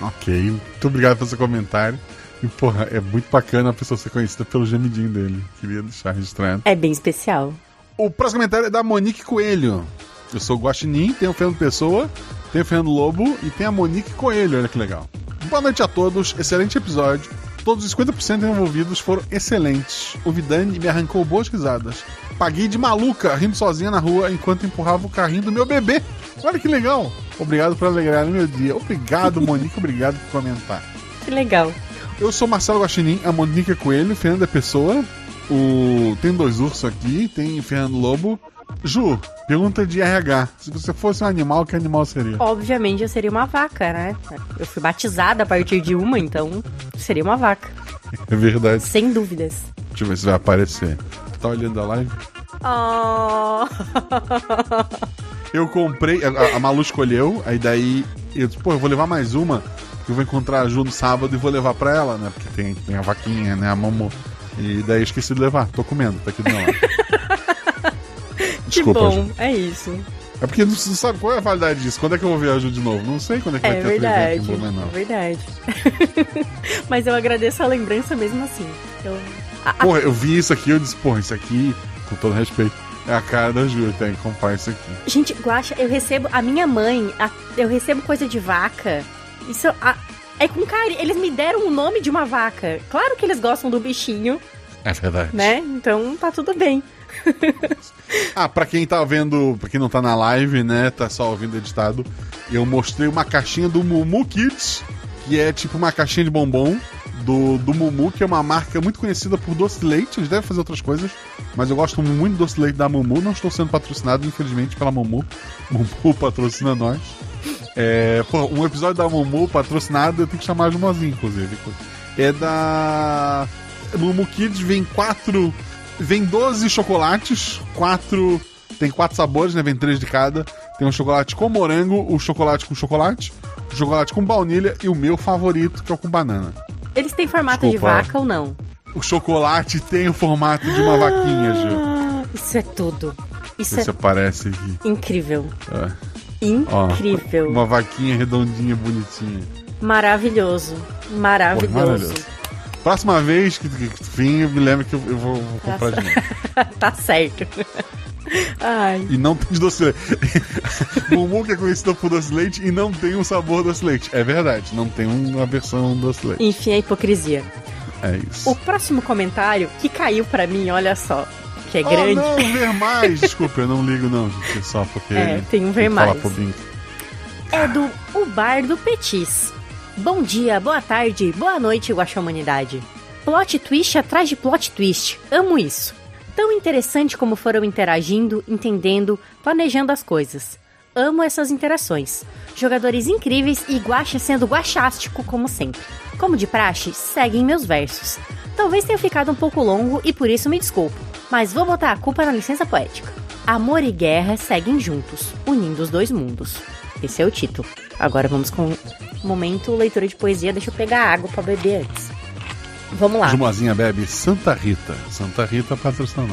Ok. Muito obrigado pelo seu comentário. E, porra, é muito bacana a pessoa ser conhecida pelo gemidinho dele. Queria deixar registrado. É bem especial. O próximo comentário é da Monique Coelho. Eu sou o Guaxinim, tenho o Fernando Pessoa, tenho o Fernando Lobo e tem a Monique Coelho, olha que legal. Boa noite a todos, excelente episódio. Todos os 50% envolvidos foram excelentes. O Vidani me arrancou boas risadas. Paguei de maluca, rindo sozinha na rua enquanto empurrava o carrinho do meu bebê. Olha que legal. Obrigado por alegrar o meu dia. Obrigado, Monique, obrigado por comentar. Que legal. Eu sou Marcelo Guaxinim, a Monique Coelho, Fernanda Pessoa. O... Tem dois ursos aqui, tem Fernando Lobo. Ju, pergunta de RH. Se você fosse um animal, que animal seria? Obviamente eu seria uma vaca, né? Eu fui batizada a partir de uma, então seria uma vaca. É verdade. Sem dúvidas. Deixa eu ver se vai aparecer. Tá olhando a live? Oh. Eu comprei, a, a Malu escolheu, aí daí eu disse, pô, eu vou levar mais uma, que eu vou encontrar a Ju no sábado e vou levar pra ela, né? Porque tem, tem a vaquinha, né? A Momo. E daí eu esqueci de levar. Tô comendo, tá aqui do meu lado. que Desculpa, bom, Ju. é isso. É porque não, não sabe qual é a validade disso. Quando é que eu vou ver a Ju de novo? Não sei quando é que É vai ter verdade, aqui em Blumenau. é verdade. Mas eu agradeço a lembrança mesmo assim. Eu... Porra, eu vi isso aqui eu disse, porra, isso aqui, com todo respeito, é a cara da Ju. Tem que comprar isso aqui. Gente, Guaxa, eu recebo. A minha mãe, a- eu recebo coisa de vaca. Isso a- é com carinho. Eles me deram o nome de uma vaca. Claro que eles gostam do bichinho, É verdade. né? Então tá tudo bem. Ah, pra quem tá vendo, pra quem não tá na live, né, tá só ouvindo editado, eu mostrei uma caixinha do Mumu Kids, que é tipo uma caixinha de bombom do, do Mumu, que é uma marca muito conhecida por doce de leite, eles devem fazer outras coisas, mas eu gosto muito do doce de leite da Mumu, não estou sendo patrocinado, infelizmente, pela Mumu. Mumu patrocina nós. É, pô, um episódio da Mumu patrocinado, eu tenho que chamar a Jumozinho, inclusive. É da. Mumu Kids vem quatro. Vem 12 chocolates, quatro Tem quatro sabores, né? Vem três de cada. Tem o chocolate com morango, o chocolate com chocolate, o chocolate com baunilha e o meu favorito, que é o com banana. Eles têm formato Desculpa. de vaca ou não? O chocolate tem o formato de uma vaquinha, Ju. Ah, Isso é tudo. Isso Você é aparece aqui. incrível. É. Ó, Incrível. uma vaquinha redondinha, bonitinha. Maravilhoso. Maravilhoso. maravilhoso. Próxima vez que, que, que tu vir, me lembra que eu, eu vou, vou comprar de novo. tá certo. Ai. E não tem de doce de leite. Mumu que é conhecido por doce de leite e não tem um sabor doce de leite. É verdade, não tem uma versão doce de leite. Enfim, a hipocrisia. É isso. O próximo comentário que caiu pra mim, olha só, que é Oh, grande. não, ver mais. Desculpa, eu não ligo não, gente. É só porque... É, tem um ver mais. É do O Bar do Petis. Bom dia, boa tarde, boa noite, Guaxa Humanidade. Plot twist atrás de plot twist. Amo isso. Tão interessante como foram interagindo, entendendo, planejando as coisas. Amo essas interações. Jogadores incríveis e Guaxa sendo guachástico, como sempre. Como de praxe, seguem meus versos. Talvez tenha ficado um pouco longo e por isso me desculpo, mas vou botar a culpa na licença poética. Amor e guerra seguem juntos, unindo os dois mundos. Esse é o título. Agora vamos com o momento leitura de poesia. Deixa eu pegar água pra beber antes. Vamos lá. Jumazinha bebe Santa Rita. Santa Rita patrocina.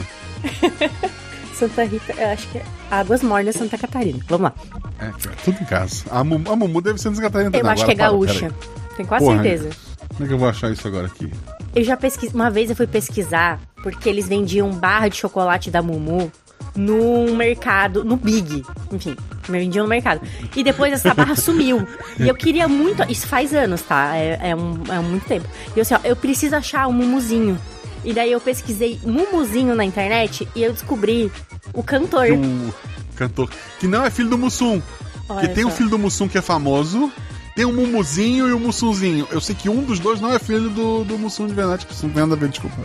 Santa Rita, eu acho que é Águas Mornas Santa Catarina. Vamos lá. É, cara, tudo em casa. A Mumu, a Mumu deve ser de Santa Catarina Eu acho que é para, gaúcha. Tenho quase Porra, certeza. Como é que eu vou achar isso agora aqui? Eu já pesquisei. Uma vez eu fui pesquisar porque eles vendiam barra de chocolate da Mumu no mercado, no Big. Enfim, vendiam no mercado. E depois essa barra sumiu. E eu queria muito. Isso faz anos, tá? É, é, um, é muito tempo. E eu assim, ó, eu preciso achar um Mumuzinho. E daí eu pesquisei Mumuzinho na internet e eu descobri o cantor. Que o cantor. Que não é filho do Mussum. Olha Porque tem o só. filho do Mussum que é famoso. Tem o Mumuzinho e o Mussunzinho. Eu sei que um dos dois não é filho do, do Mussum de verdade, que não tem nada a ver, desculpa.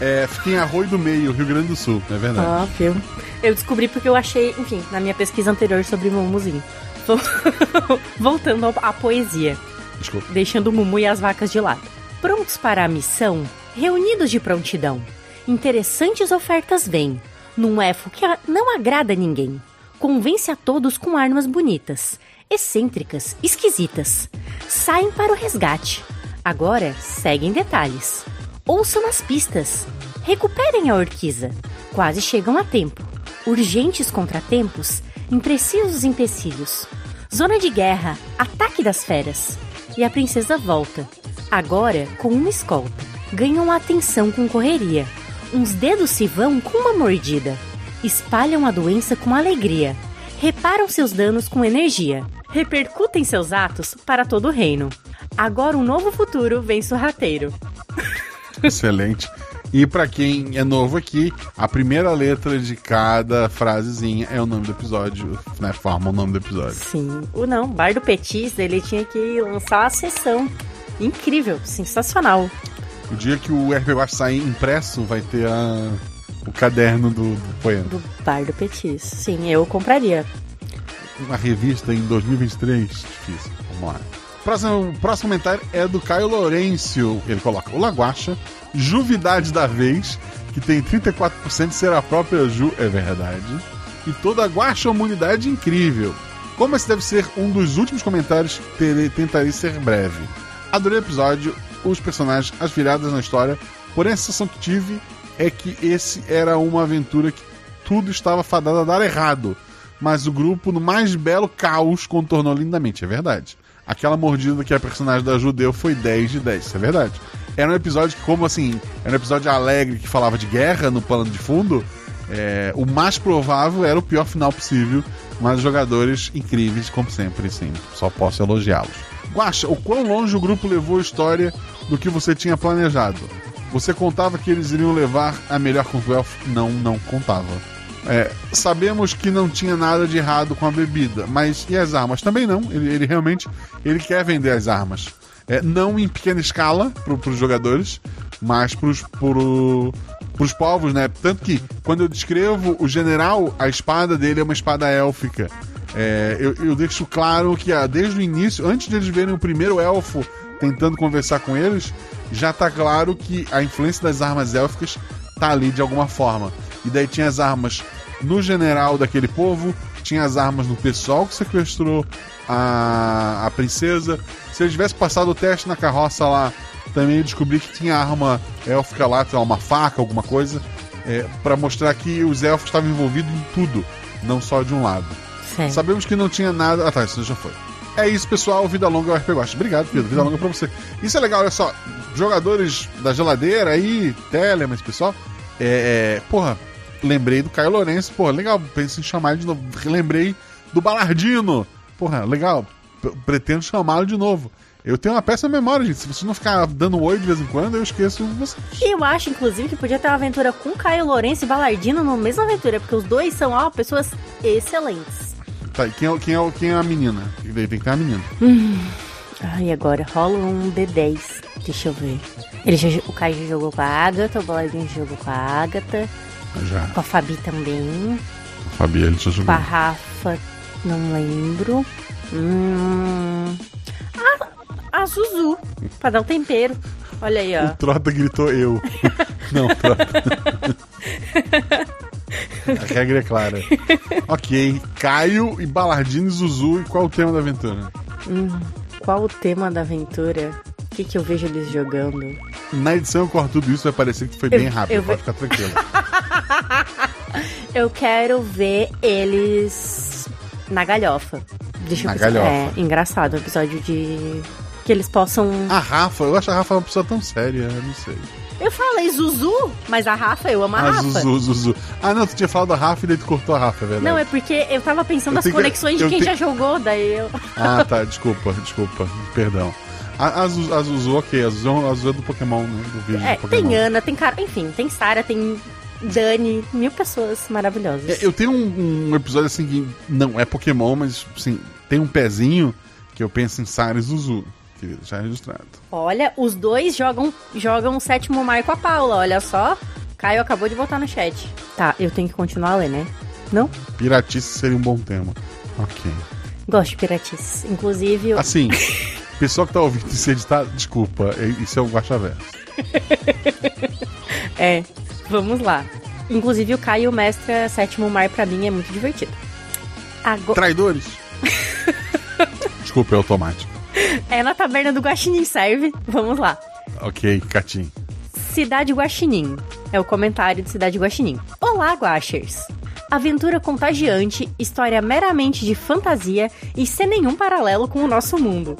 É, fica em Arroio do Meio, Rio Grande do Sul, é verdade. Ah, viu? Eu descobri porque eu achei, enfim, na minha pesquisa anterior sobre Mumuzinho. Vol- Voltando à poesia. Desculpa. deixando o Mumu e as vacas de lado. Prontos para a missão? Reunidos de prontidão. Interessantes ofertas vêm, num elfo que não agrada a ninguém. Convence a todos com armas bonitas, excêntricas, esquisitas. Saem para o resgate. Agora seguem detalhes. Ouçam as pistas. Recuperem a orquiza. Quase chegam a tempo. Urgentes contratempos, imprecisos empecilhos. Zona de guerra, ataque das feras. E a princesa volta. Agora com uma escolta. Ganham atenção com correria. Uns dedos se vão com uma mordida. Espalham a doença com alegria. Reparam seus danos com energia. Repercutem seus atos para todo o reino. Agora um novo futuro vem sorrateiro. Excelente. E pra quem é novo aqui, a primeira letra de cada frasezinha é o nome do episódio, né? Forma o nome do episódio. Sim. O não, Bar do Petis, ele tinha que lançar a sessão. Incrível, sensacional. O dia que o RP Watch sair impresso, vai ter a, o caderno do, do poema. Do Bar do Petis. Sim, eu compraria. Uma revista em 2023, difícil. Vamos lá. Próximo, próximo comentário é do Caio Lourenço. Ele coloca: O Laguacha, juvidade da vez, que tem 34% de ser a própria Ju, é verdade. E toda a guacha humanidade incrível. Como esse deve ser um dos últimos comentários, terei, tentarei ser breve. Adorei o episódio, os personagens, as viradas na história, porém a sensação que tive é que esse era uma aventura que tudo estava fadado a dar errado. Mas o grupo, no mais belo caos, contornou lindamente, é verdade. Aquela mordida que a personagem da Ju deu foi 10 de 10, isso é verdade. Era um episódio que, como assim, era um episódio alegre que falava de guerra no plano de fundo. é, o mais provável era o pior final possível, mas jogadores incríveis, como sempre, sim. Só posso elogiá-los. Guaxa, o quão longe o grupo levou a história do que você tinha planejado? Você contava que eles iriam levar a melhor contra o? Não, não contava. É, sabemos que não tinha nada de errado com a bebida, mas e as armas? Também não. Ele, ele realmente ele quer vender as armas. É, não em pequena escala para os jogadores, mas para os povos, né? Tanto que quando eu descrevo o general, a espada dele é uma espada élfica. É, eu, eu deixo claro que ah, desde o início, antes de eles verem o primeiro elfo tentando conversar com eles, já tá claro que a influência das armas élficas tá ali de alguma forma. E daí tinha as armas no general daquele povo, tinha as armas no pessoal que sequestrou a, a princesa. Se ele tivesse passado o teste na carroça lá, também descobri que tinha arma élfica lá, sei lá, uma faca, alguma coisa, é, para mostrar que os elfos estavam envolvidos em tudo, não só de um lado. Sério. Sabemos que não tinha nada. Ah, tá, isso já foi. É isso, pessoal. Vida longa ao RP Gosta. Obrigado, Pedro. Vida longa pra você. Isso é legal, olha só. Jogadores da geladeira aí, Telemans, pessoal. É, é, porra, lembrei do Caio Lourenço. Porra, legal. Penso em chamar ele de novo. Lembrei do Balardino. Porra, legal. Pretendo chamá-lo de novo. Eu tenho uma péssima memória, gente. Se você não ficar dando oi de vez em quando, eu esqueço você. E eu acho, inclusive, que podia ter uma aventura com Caio Lourenço e Balardino na mesma aventura, porque os dois são, ó, pessoas excelentes. Tá, e quem é, quem é, quem é a menina? Tem que ter a menina. Ai, agora rola um D10. Deixa eu ver. Ele já, o Caio já jogou com a Agatha, o Balardino jogou com a Agatha, Já. com a Fabi também, Fabi, ele já com a Rafa, não lembro. Hum. A, a Zuzu, pra dar o tempero. Olha aí, ó. O Trota gritou eu. Não, Trota. A regra é clara. ok, Caio e Balardino e Zuzu. E qual o tema da aventura? Hum, qual o tema da aventura? Que, que eu vejo eles jogando? Na edição eu corto tudo isso, vai parecer que foi Eu- bem rápido. eu pode ficar tranquilo. Eu quero ver eles na galhofa. Deixa eu Na pensar. galhofa. É engraçado o episódio de. Que eles possam. A Rafa, eu acho a Rafa uma pessoa tão séria, eu não sei. Eu falei Zuzu, mas a Rafa, eu amo a Ah, Rafa. Zuzu, Zuzu. Ah, não, tu tinha falado da Rafa e daí tu cortou a Rafa, é verdade. Não, é porque eu tava pensando Eu nas que- conexões eu de quem tenho- já jogou, daí eu. Ah, tá, desculpa, desculpa, perdão. A, a, Zuzu, a Zuzu, ok, a Zuzu, a Zuzu é do Pokémon, né? Do vídeo É, do Pokémon. tem Ana, tem cara. Enfim, tem Sara, tem Dani, mil pessoas maravilhosas. É, Eu tenho um, um episódio assim que não é Pokémon, mas assim, tem um pezinho que eu penso em Sara e Zuzu. Querido, já registrado. Olha, os dois jogam, jogam o sétimo mar com a Paula, olha só. Caio acabou de botar no chat. Tá, eu tenho que continuar a ler, né? Não? Piratice seria um bom tema. Ok. Gosto de piratices. Inclusive, eu- Assim, pessoal que tá ouvindo isso editado, desculpa, é- isso é o Guaxaverso. é, vamos lá. Inclusive, o Caio mestra sétimo mar pra mim é muito divertido. Agora, Traidores? Desculpa, é automático. é na taberna do Guaxinim, serve? Vamos lá. Ok, Catim. Cidade Guaxinim. É o comentário de Cidade Guaxinim. Olá, Guaxers. Aventura contagiante, história meramente de fantasia e sem nenhum paralelo com o nosso mundo.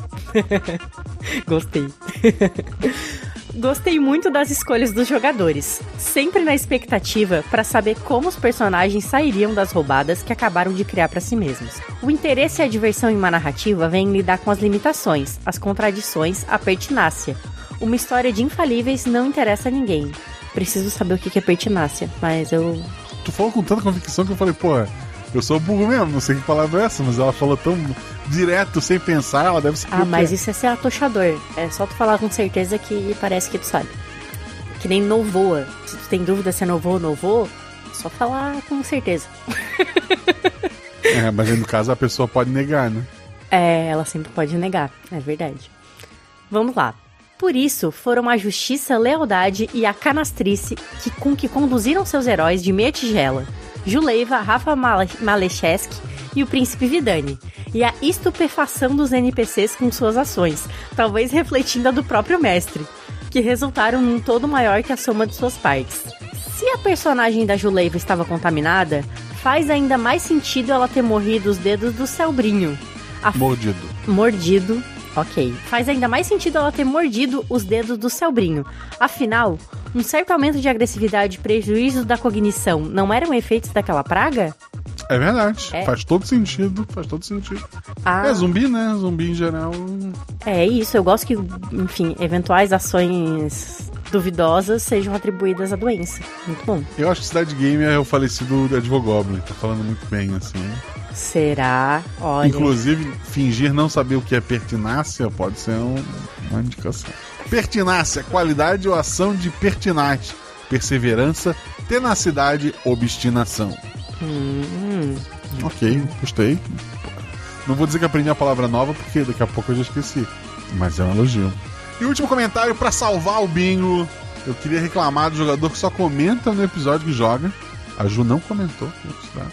Gostei. Gostei muito das escolhas dos jogadores, sempre na expectativa para saber como os personagens sairiam das roubadas que acabaram de criar para si mesmos. O interesse e a diversão em uma narrativa vem lidar com as limitações, as contradições, a pertinácia. Uma história de infalíveis não interessa a ninguém. Preciso saber o que é pertinácia, mas eu. Tu falou com tanta convicção que eu falei, pô, eu sou burro mesmo, não sei que palavra é essa, mas ela falou tão direto, sem pensar, ela deve saber Ah, mas isso é ser atochador. É só tu falar com certeza que parece que tu sabe. Que nem novoa. Se tu tem dúvida se é novo ou novo, só falar com certeza. É, mas aí no caso a pessoa pode negar, né? É, ela sempre pode negar, é verdade. Vamos lá. Por isso, foram a justiça, a lealdade e a canastrice que, com que conduziram seus heróis de meia tigela, Juleiva, Rafa Male- Malecheski e o príncipe Vidani, e a estupefação dos NPCs com suas ações, talvez refletindo a do próprio mestre, que resultaram num todo maior que a soma de suas partes. Se a personagem da Juleiva estava contaminada, faz ainda mais sentido ela ter morrido os dedos do Selbrinho. A Mordido. mordido. Ok. Faz ainda mais sentido ela ter mordido os dedos do Selbrinho. Afinal, um certo aumento de agressividade e prejuízo da cognição não eram efeitos daquela praga? É verdade. É. Faz todo sentido, faz todo sentido. Ah, É zumbi, né? Zumbi em geral. é isso. Eu gosto que, enfim, eventuais ações duvidosas sejam atribuídas à doença. Muito bom. Eu acho que Cidade Gamer é o falecido Advogoblin. Tá falando muito bem, assim. Será? Olha. Inclusive, fingir não saber o que é pertinácia pode ser um- uma indicação. Pertinácia, qualidade ou ação de pertinaz. Perseverança, tenacidade, obstinação. Hum, Ok, gostei. Não vou dizer que aprendi a palavra nova, porque daqui a pouco eu já esqueci. Mas é um elogio. E último comentário pra salvar o bingo. Eu queria reclamar do jogador que só comenta no episódio que joga. A Ju não comentou. Tá?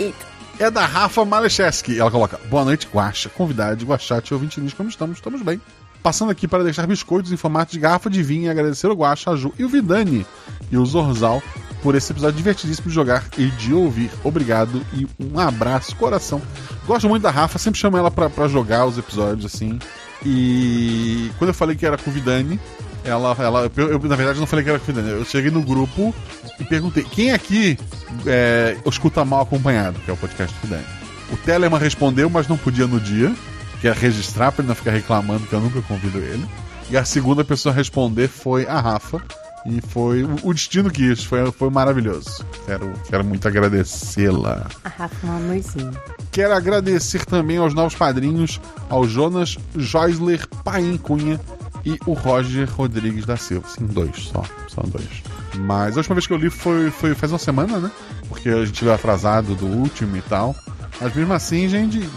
Eita. É da Rafa Malecheski. Ela coloca: Boa noite, Guaxa, convidado, Guaxate e ouvintes. Como estamos? Estamos bem. Passando aqui para deixar biscoitos em formato de garrafa de vinho e agradecer o Guaxa, a Ju e o Vidani e o Zorzal por esse episódio divertidíssimo de jogar e de ouvir. Obrigado e um abraço, coração. Gosto muito da Rafa, sempre chamo ela pra jogar os episódios assim. E quando eu falei que era com o Vidani, ela, ela eu, eu, na verdade não falei que era o Vidani. Eu cheguei no grupo e perguntei: quem aqui é, escuta mal acompanhado, que é o podcast do Vidani? O Telemann respondeu, mas não podia no dia, que é registrar pra ele não ficar reclamando que eu nunca convido ele. E a segunda pessoa a responder foi a Rafa. E foi o- o destino que isso, foi, foi maravilhoso. Quero, quero muito agradecê-la. A Rafa é um amorzinho. Quero agradecer também aos novos padrinhos, ao Jonas Joisler Paim Cunha e o Roger Rodrigues da Silva. Sim, dois só. São dois. Mas a última vez que eu li foi, foi faz uma semana, né? Porque a gente veio atrasado do último e tal. Mas mesmo assim, gente.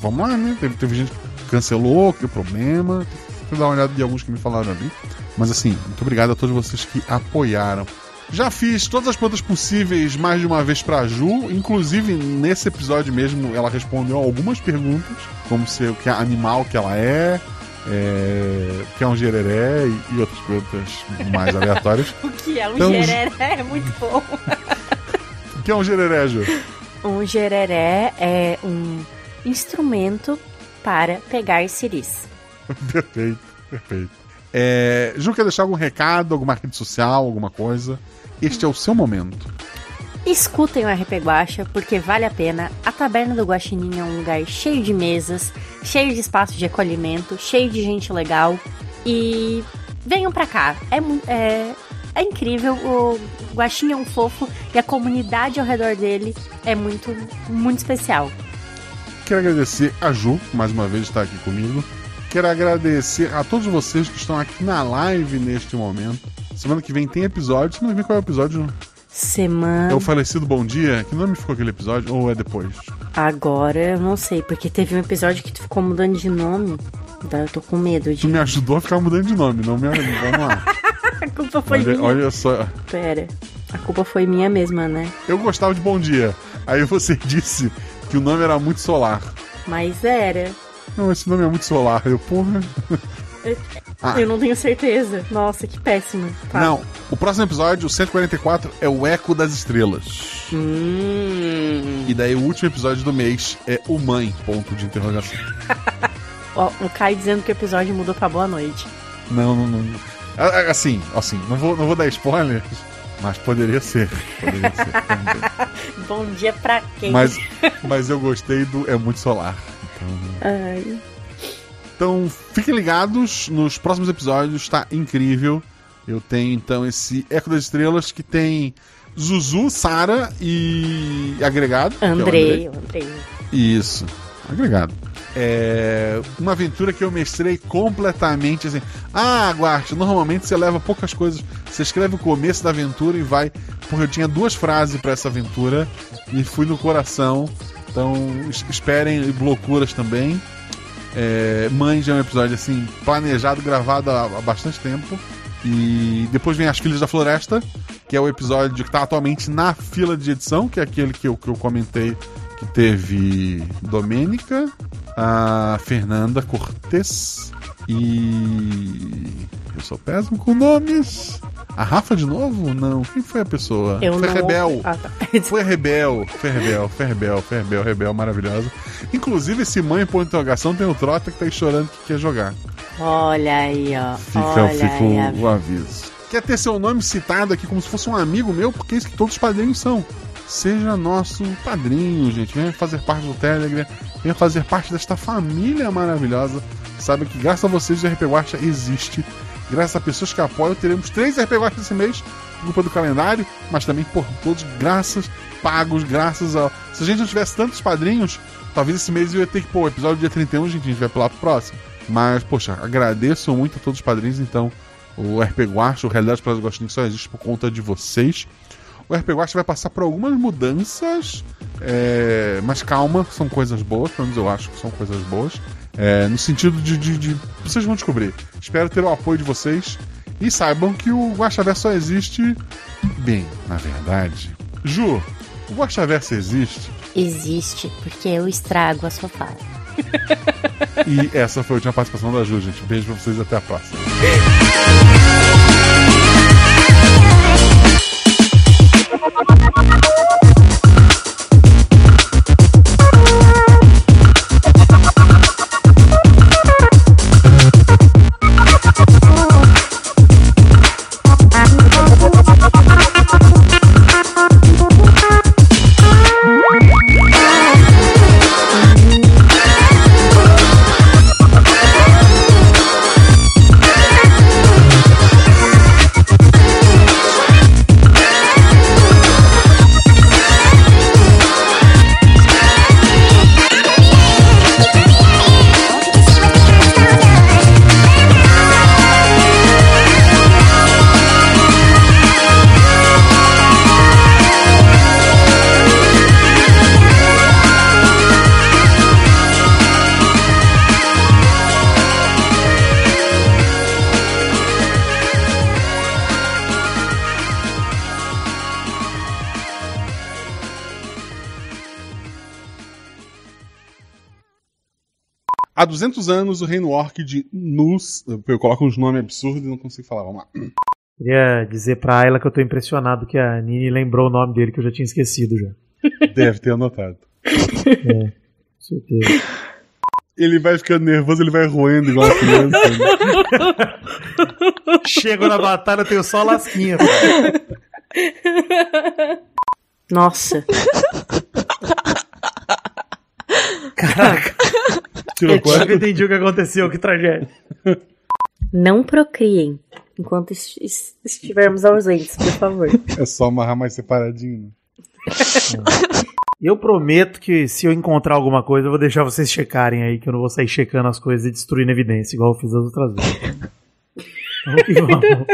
Vamos lá, né? Teve, teve gente que cancelou, que problema. Eu dar uma olhada de alguns que me falaram ali. Mas assim, muito obrigado a todos vocês que apoiaram. Já fiz todas as perguntas possíveis mais de uma vez pra Ju, inclusive nesse episódio mesmo ela respondeu algumas perguntas, como se o que animal que ela é, é, que é um gereré e, e outras perguntas mais aleatórias. O que é um Então, gereré? É muito bom. O que é um gereré, Ju? Um gereré é um instrumento para pegar ciris. perfeito, perfeito. É, Ju, quer deixar algum recado, alguma rede social, alguma coisa? Este é o seu momento. Escutem o RP Guacha, porque vale a pena. A Taberna do Guaxinim é um lugar cheio de mesas, cheio de espaço de acolhimento, cheio de gente legal. E venham pra cá. É, é, é incrível. O Guaxinha é um fofo e a comunidade ao redor dele é muito, muito especial. Quero agradecer a Ju, mais uma vez, estar aqui comigo. Quero agradecer a todos vocês que estão aqui na live neste momento. Semana que vem tem episódio. Semana que vem qual é o episódio? Semana. É o falecido Bom Dia? Que nome ficou aquele episódio? Ou é depois? Agora eu não sei, porque teve um episódio que tu ficou mudando de nome. Daí eu tô com medo Tu de. me ajudou a ficar mudando de nome, não me Vamos lá. A culpa foi Olha, minha. olha só. Pera. A culpa foi minha mesma, né? Eu gostava de Bom Dia. Aí você disse que o nome era muito solar. Mas era. Não, esse nome é muito solar. Eu, porra. Ah. Eu não tenho certeza. Nossa, que péssimo. Tá. Não, o próximo episódio, o 144, é o Eco das Estrelas. Hum. E daí o último episódio do mês é o Mãe, ponto de interrogação. Ó, o Kai dizendo que o episódio mudou pra boa noite. Não, não, não. Ah, ah, Assim, assim, não vou, não vou dar spoilers, mas poderia ser. Poderia ser. Bom dia pra quem? Mas, mas eu gostei do É Muito Solar. Então, Ai. Então, fiquem ligados nos próximos episódios, tá incrível. Eu tenho então esse Eco das Estrelas que tem Zuzu, Sara e agregado. é Andrei, o Andrei. Isso, agregado. É uma aventura que eu mestrei completamente assim. Ah, Guacha, normalmente você leva poucas coisas. Você escreve o começo da aventura e vai. Porque eu tinha duas frases pra essa aventura e fui no coração. Então es- esperem e loucuras também. É, já é um episódio assim, planejado, gravado há, há bastante tempo. E depois vem As Filhas da Floresta, que é o episódio que está atualmente na fila de edição, que é aquele que eu, que eu comentei que teve Domênica, a Fernanda Cortez e. Eu sou péssimo com nomes. A Rafa de novo? Não. Quem foi a pessoa? Eu foi não. Rebel. Ah, tá. Foi Rebel, foi Rebel, foi Rebel, foi Rebel, Rebel, maravilhosa. Inclusive, esse mãe por interrogação tem o Trota que tá aí chorando que quer jogar. Olha aí, ó. Fica, Olha fica aí, o, o aviso. Quer ter seu nome citado aqui como se fosse um amigo meu, porque é isso que todos os padrinhos são. Seja nosso padrinho, gente. Venha fazer parte do Telegram, venha fazer parte desta família maravilhosa. Sabe que graças a vocês o RP Guacha existe. Graças a pessoas que apoiam, teremos três RP Guacha esse mês, culpa do calendário, mas também por todos, graças, pagos, graças a. Se a gente não tivesse tantos padrinhos, talvez esse mês eu ia ter que, pô, episódio dia 31, gente, a gente vai pular pro próximo. Mas, poxa, agradeço muito a todos os padrinhos, então. O RP Guacha, o Realidade para os Gostinhos só existe por conta de vocês. O RP Guacha vai passar por algumas mudanças, é, mas calma, são coisas boas, pelo menos eu acho que são coisas boas. É, no sentido de, de- de- Vocês vão descobrir. Espero ter o apoio de vocês. E saibam que o Guaxaverso só existe bem, na verdade. Ju, o Guaxaverso existe Existe, porque eu estrago a sua fala. e essa foi a última participação da Ju, gente. Beijo pra vocês e até a próxima. 200 anos, o reino orc de Nus. Eu coloco uns nomes absurdos e não consigo falar. Vamos lá. Queria dizer pra Ayla que eu tô impressionado que a Nini lembrou o nome dele que eu já tinha esquecido já. Deve ter anotado. É, com certeza. Ele vai ficando nervoso, ele vai roendo igual a criança. né? Chego na batalha, eu tenho só lasquinha. Nossa. Caraca. Tirou Eu quanto? nunca entendi o que aconteceu, que tragédia. Não procriem enquanto es- es- estivermos ausentes, por favor. É só amarrar mais separadinho. né? Eu prometo que se eu encontrar alguma coisa, eu vou deixar vocês checarem aí, que eu não vou sair checando as coisas e destruindo evidência, igual eu fiz as outras vezes. Vamos que vamos.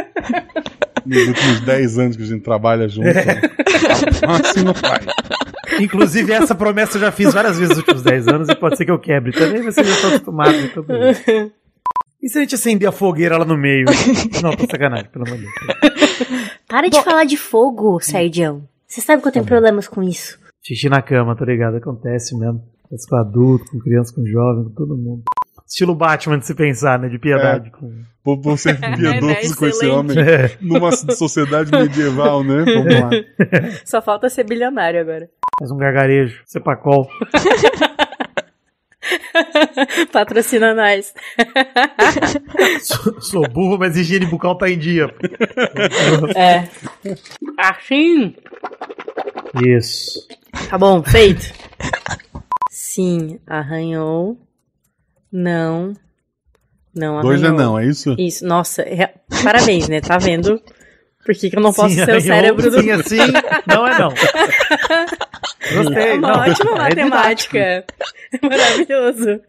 Nos últimos 10 anos que a gente trabalha junto. né? Assim não vai. Inclusive, essa promessa eu já fiz várias vezes nos últimos 10 anos e pode ser que eu quebre também, vocês já estão acostumados. Então beleza. e se a gente acender a fogueira lá no meio? Não, tô sacanagem, pelo amor de Deus. Para de falar de fogo, Serdião. Você sabe que eu tenho problemas com isso. Xixi na cama, tá ligado? Acontece mesmo. Acontece com adulto, com criança, com jovem, com todo mundo. Estilo Batman de se pensar, né? De piedade. Com... Vou, vou ser piedoso com esse homem É. numa sociedade medieval, né? Vamos lá. Só falta ser bilionário agora. Faz um gargarejo, cepacol. Patrocina nós. sou, sou burro, mas higiene bucal tá em dia. É. Assim. Isso. Tá bom, feito. Sim, arranhou. Não. Não arranhou. Dois é não, é isso? Isso, nossa, é- parabéns, né? Tá vendo? Por que, que eu não posso Sim, ser o cérebro do. Sim, assim, não é não. Gostei. É uma não, ótima é matemática. É maravilhoso.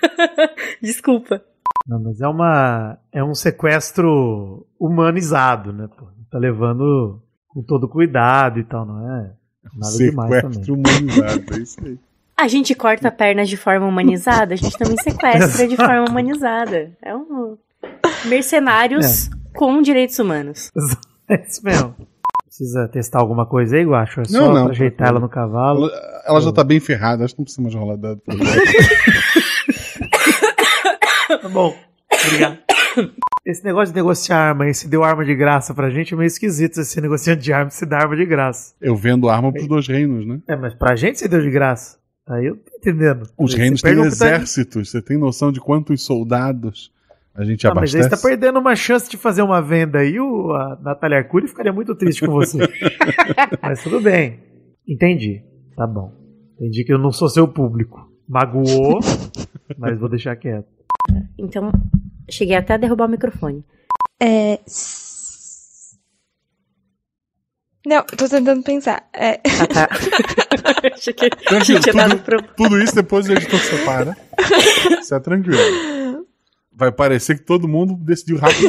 Desculpa. Não, mas é uma é um sequestro humanizado, né? Pô? Tá levando com todo cuidado e tal, não é nada demais também. Sequestro humanizado, é isso aí. A gente corta pernas de forma humanizada, a gente também sequestra de forma humanizada. É um mercenários com direitos humanos. É isso mesmo. Precisa testar alguma coisa aí, Guacho? É só Não, não, ajeitar ela no cavalo. Ela, ela já tá bem ferrada, acho que não precisa mais rolar dado. Tá bom, obrigado. Esse negócio de negociar arma aí, se deu arma de graça pra gente, é meio esquisito você negociando de arma se dá arma de graça. Eu vendo arma pros dois reinos, né? É, mas pra gente você deu de graça. Aí eu tô entendendo. Os reinos têm exércitos. Você tem noção de quantos soldados a gente Ah, mas aí abastece? você tá perdendo uma chance de fazer uma venda aí, o, a Natália Arcuri ficaria muito triste com você. mas tudo bem. Entendi. Tá bom. Entendi que eu não sou seu público. Magoou, mas vou deixar quieto. Então, cheguei até a derrubar o microfone. É. Não, tô tentando pensar. É. Ah, tá. Achei que Tranquilo, tinha dado tudo, tudo isso depois o editor separa. Isso é tranquilo. Vai parecer que todo mundo decidiu rápido.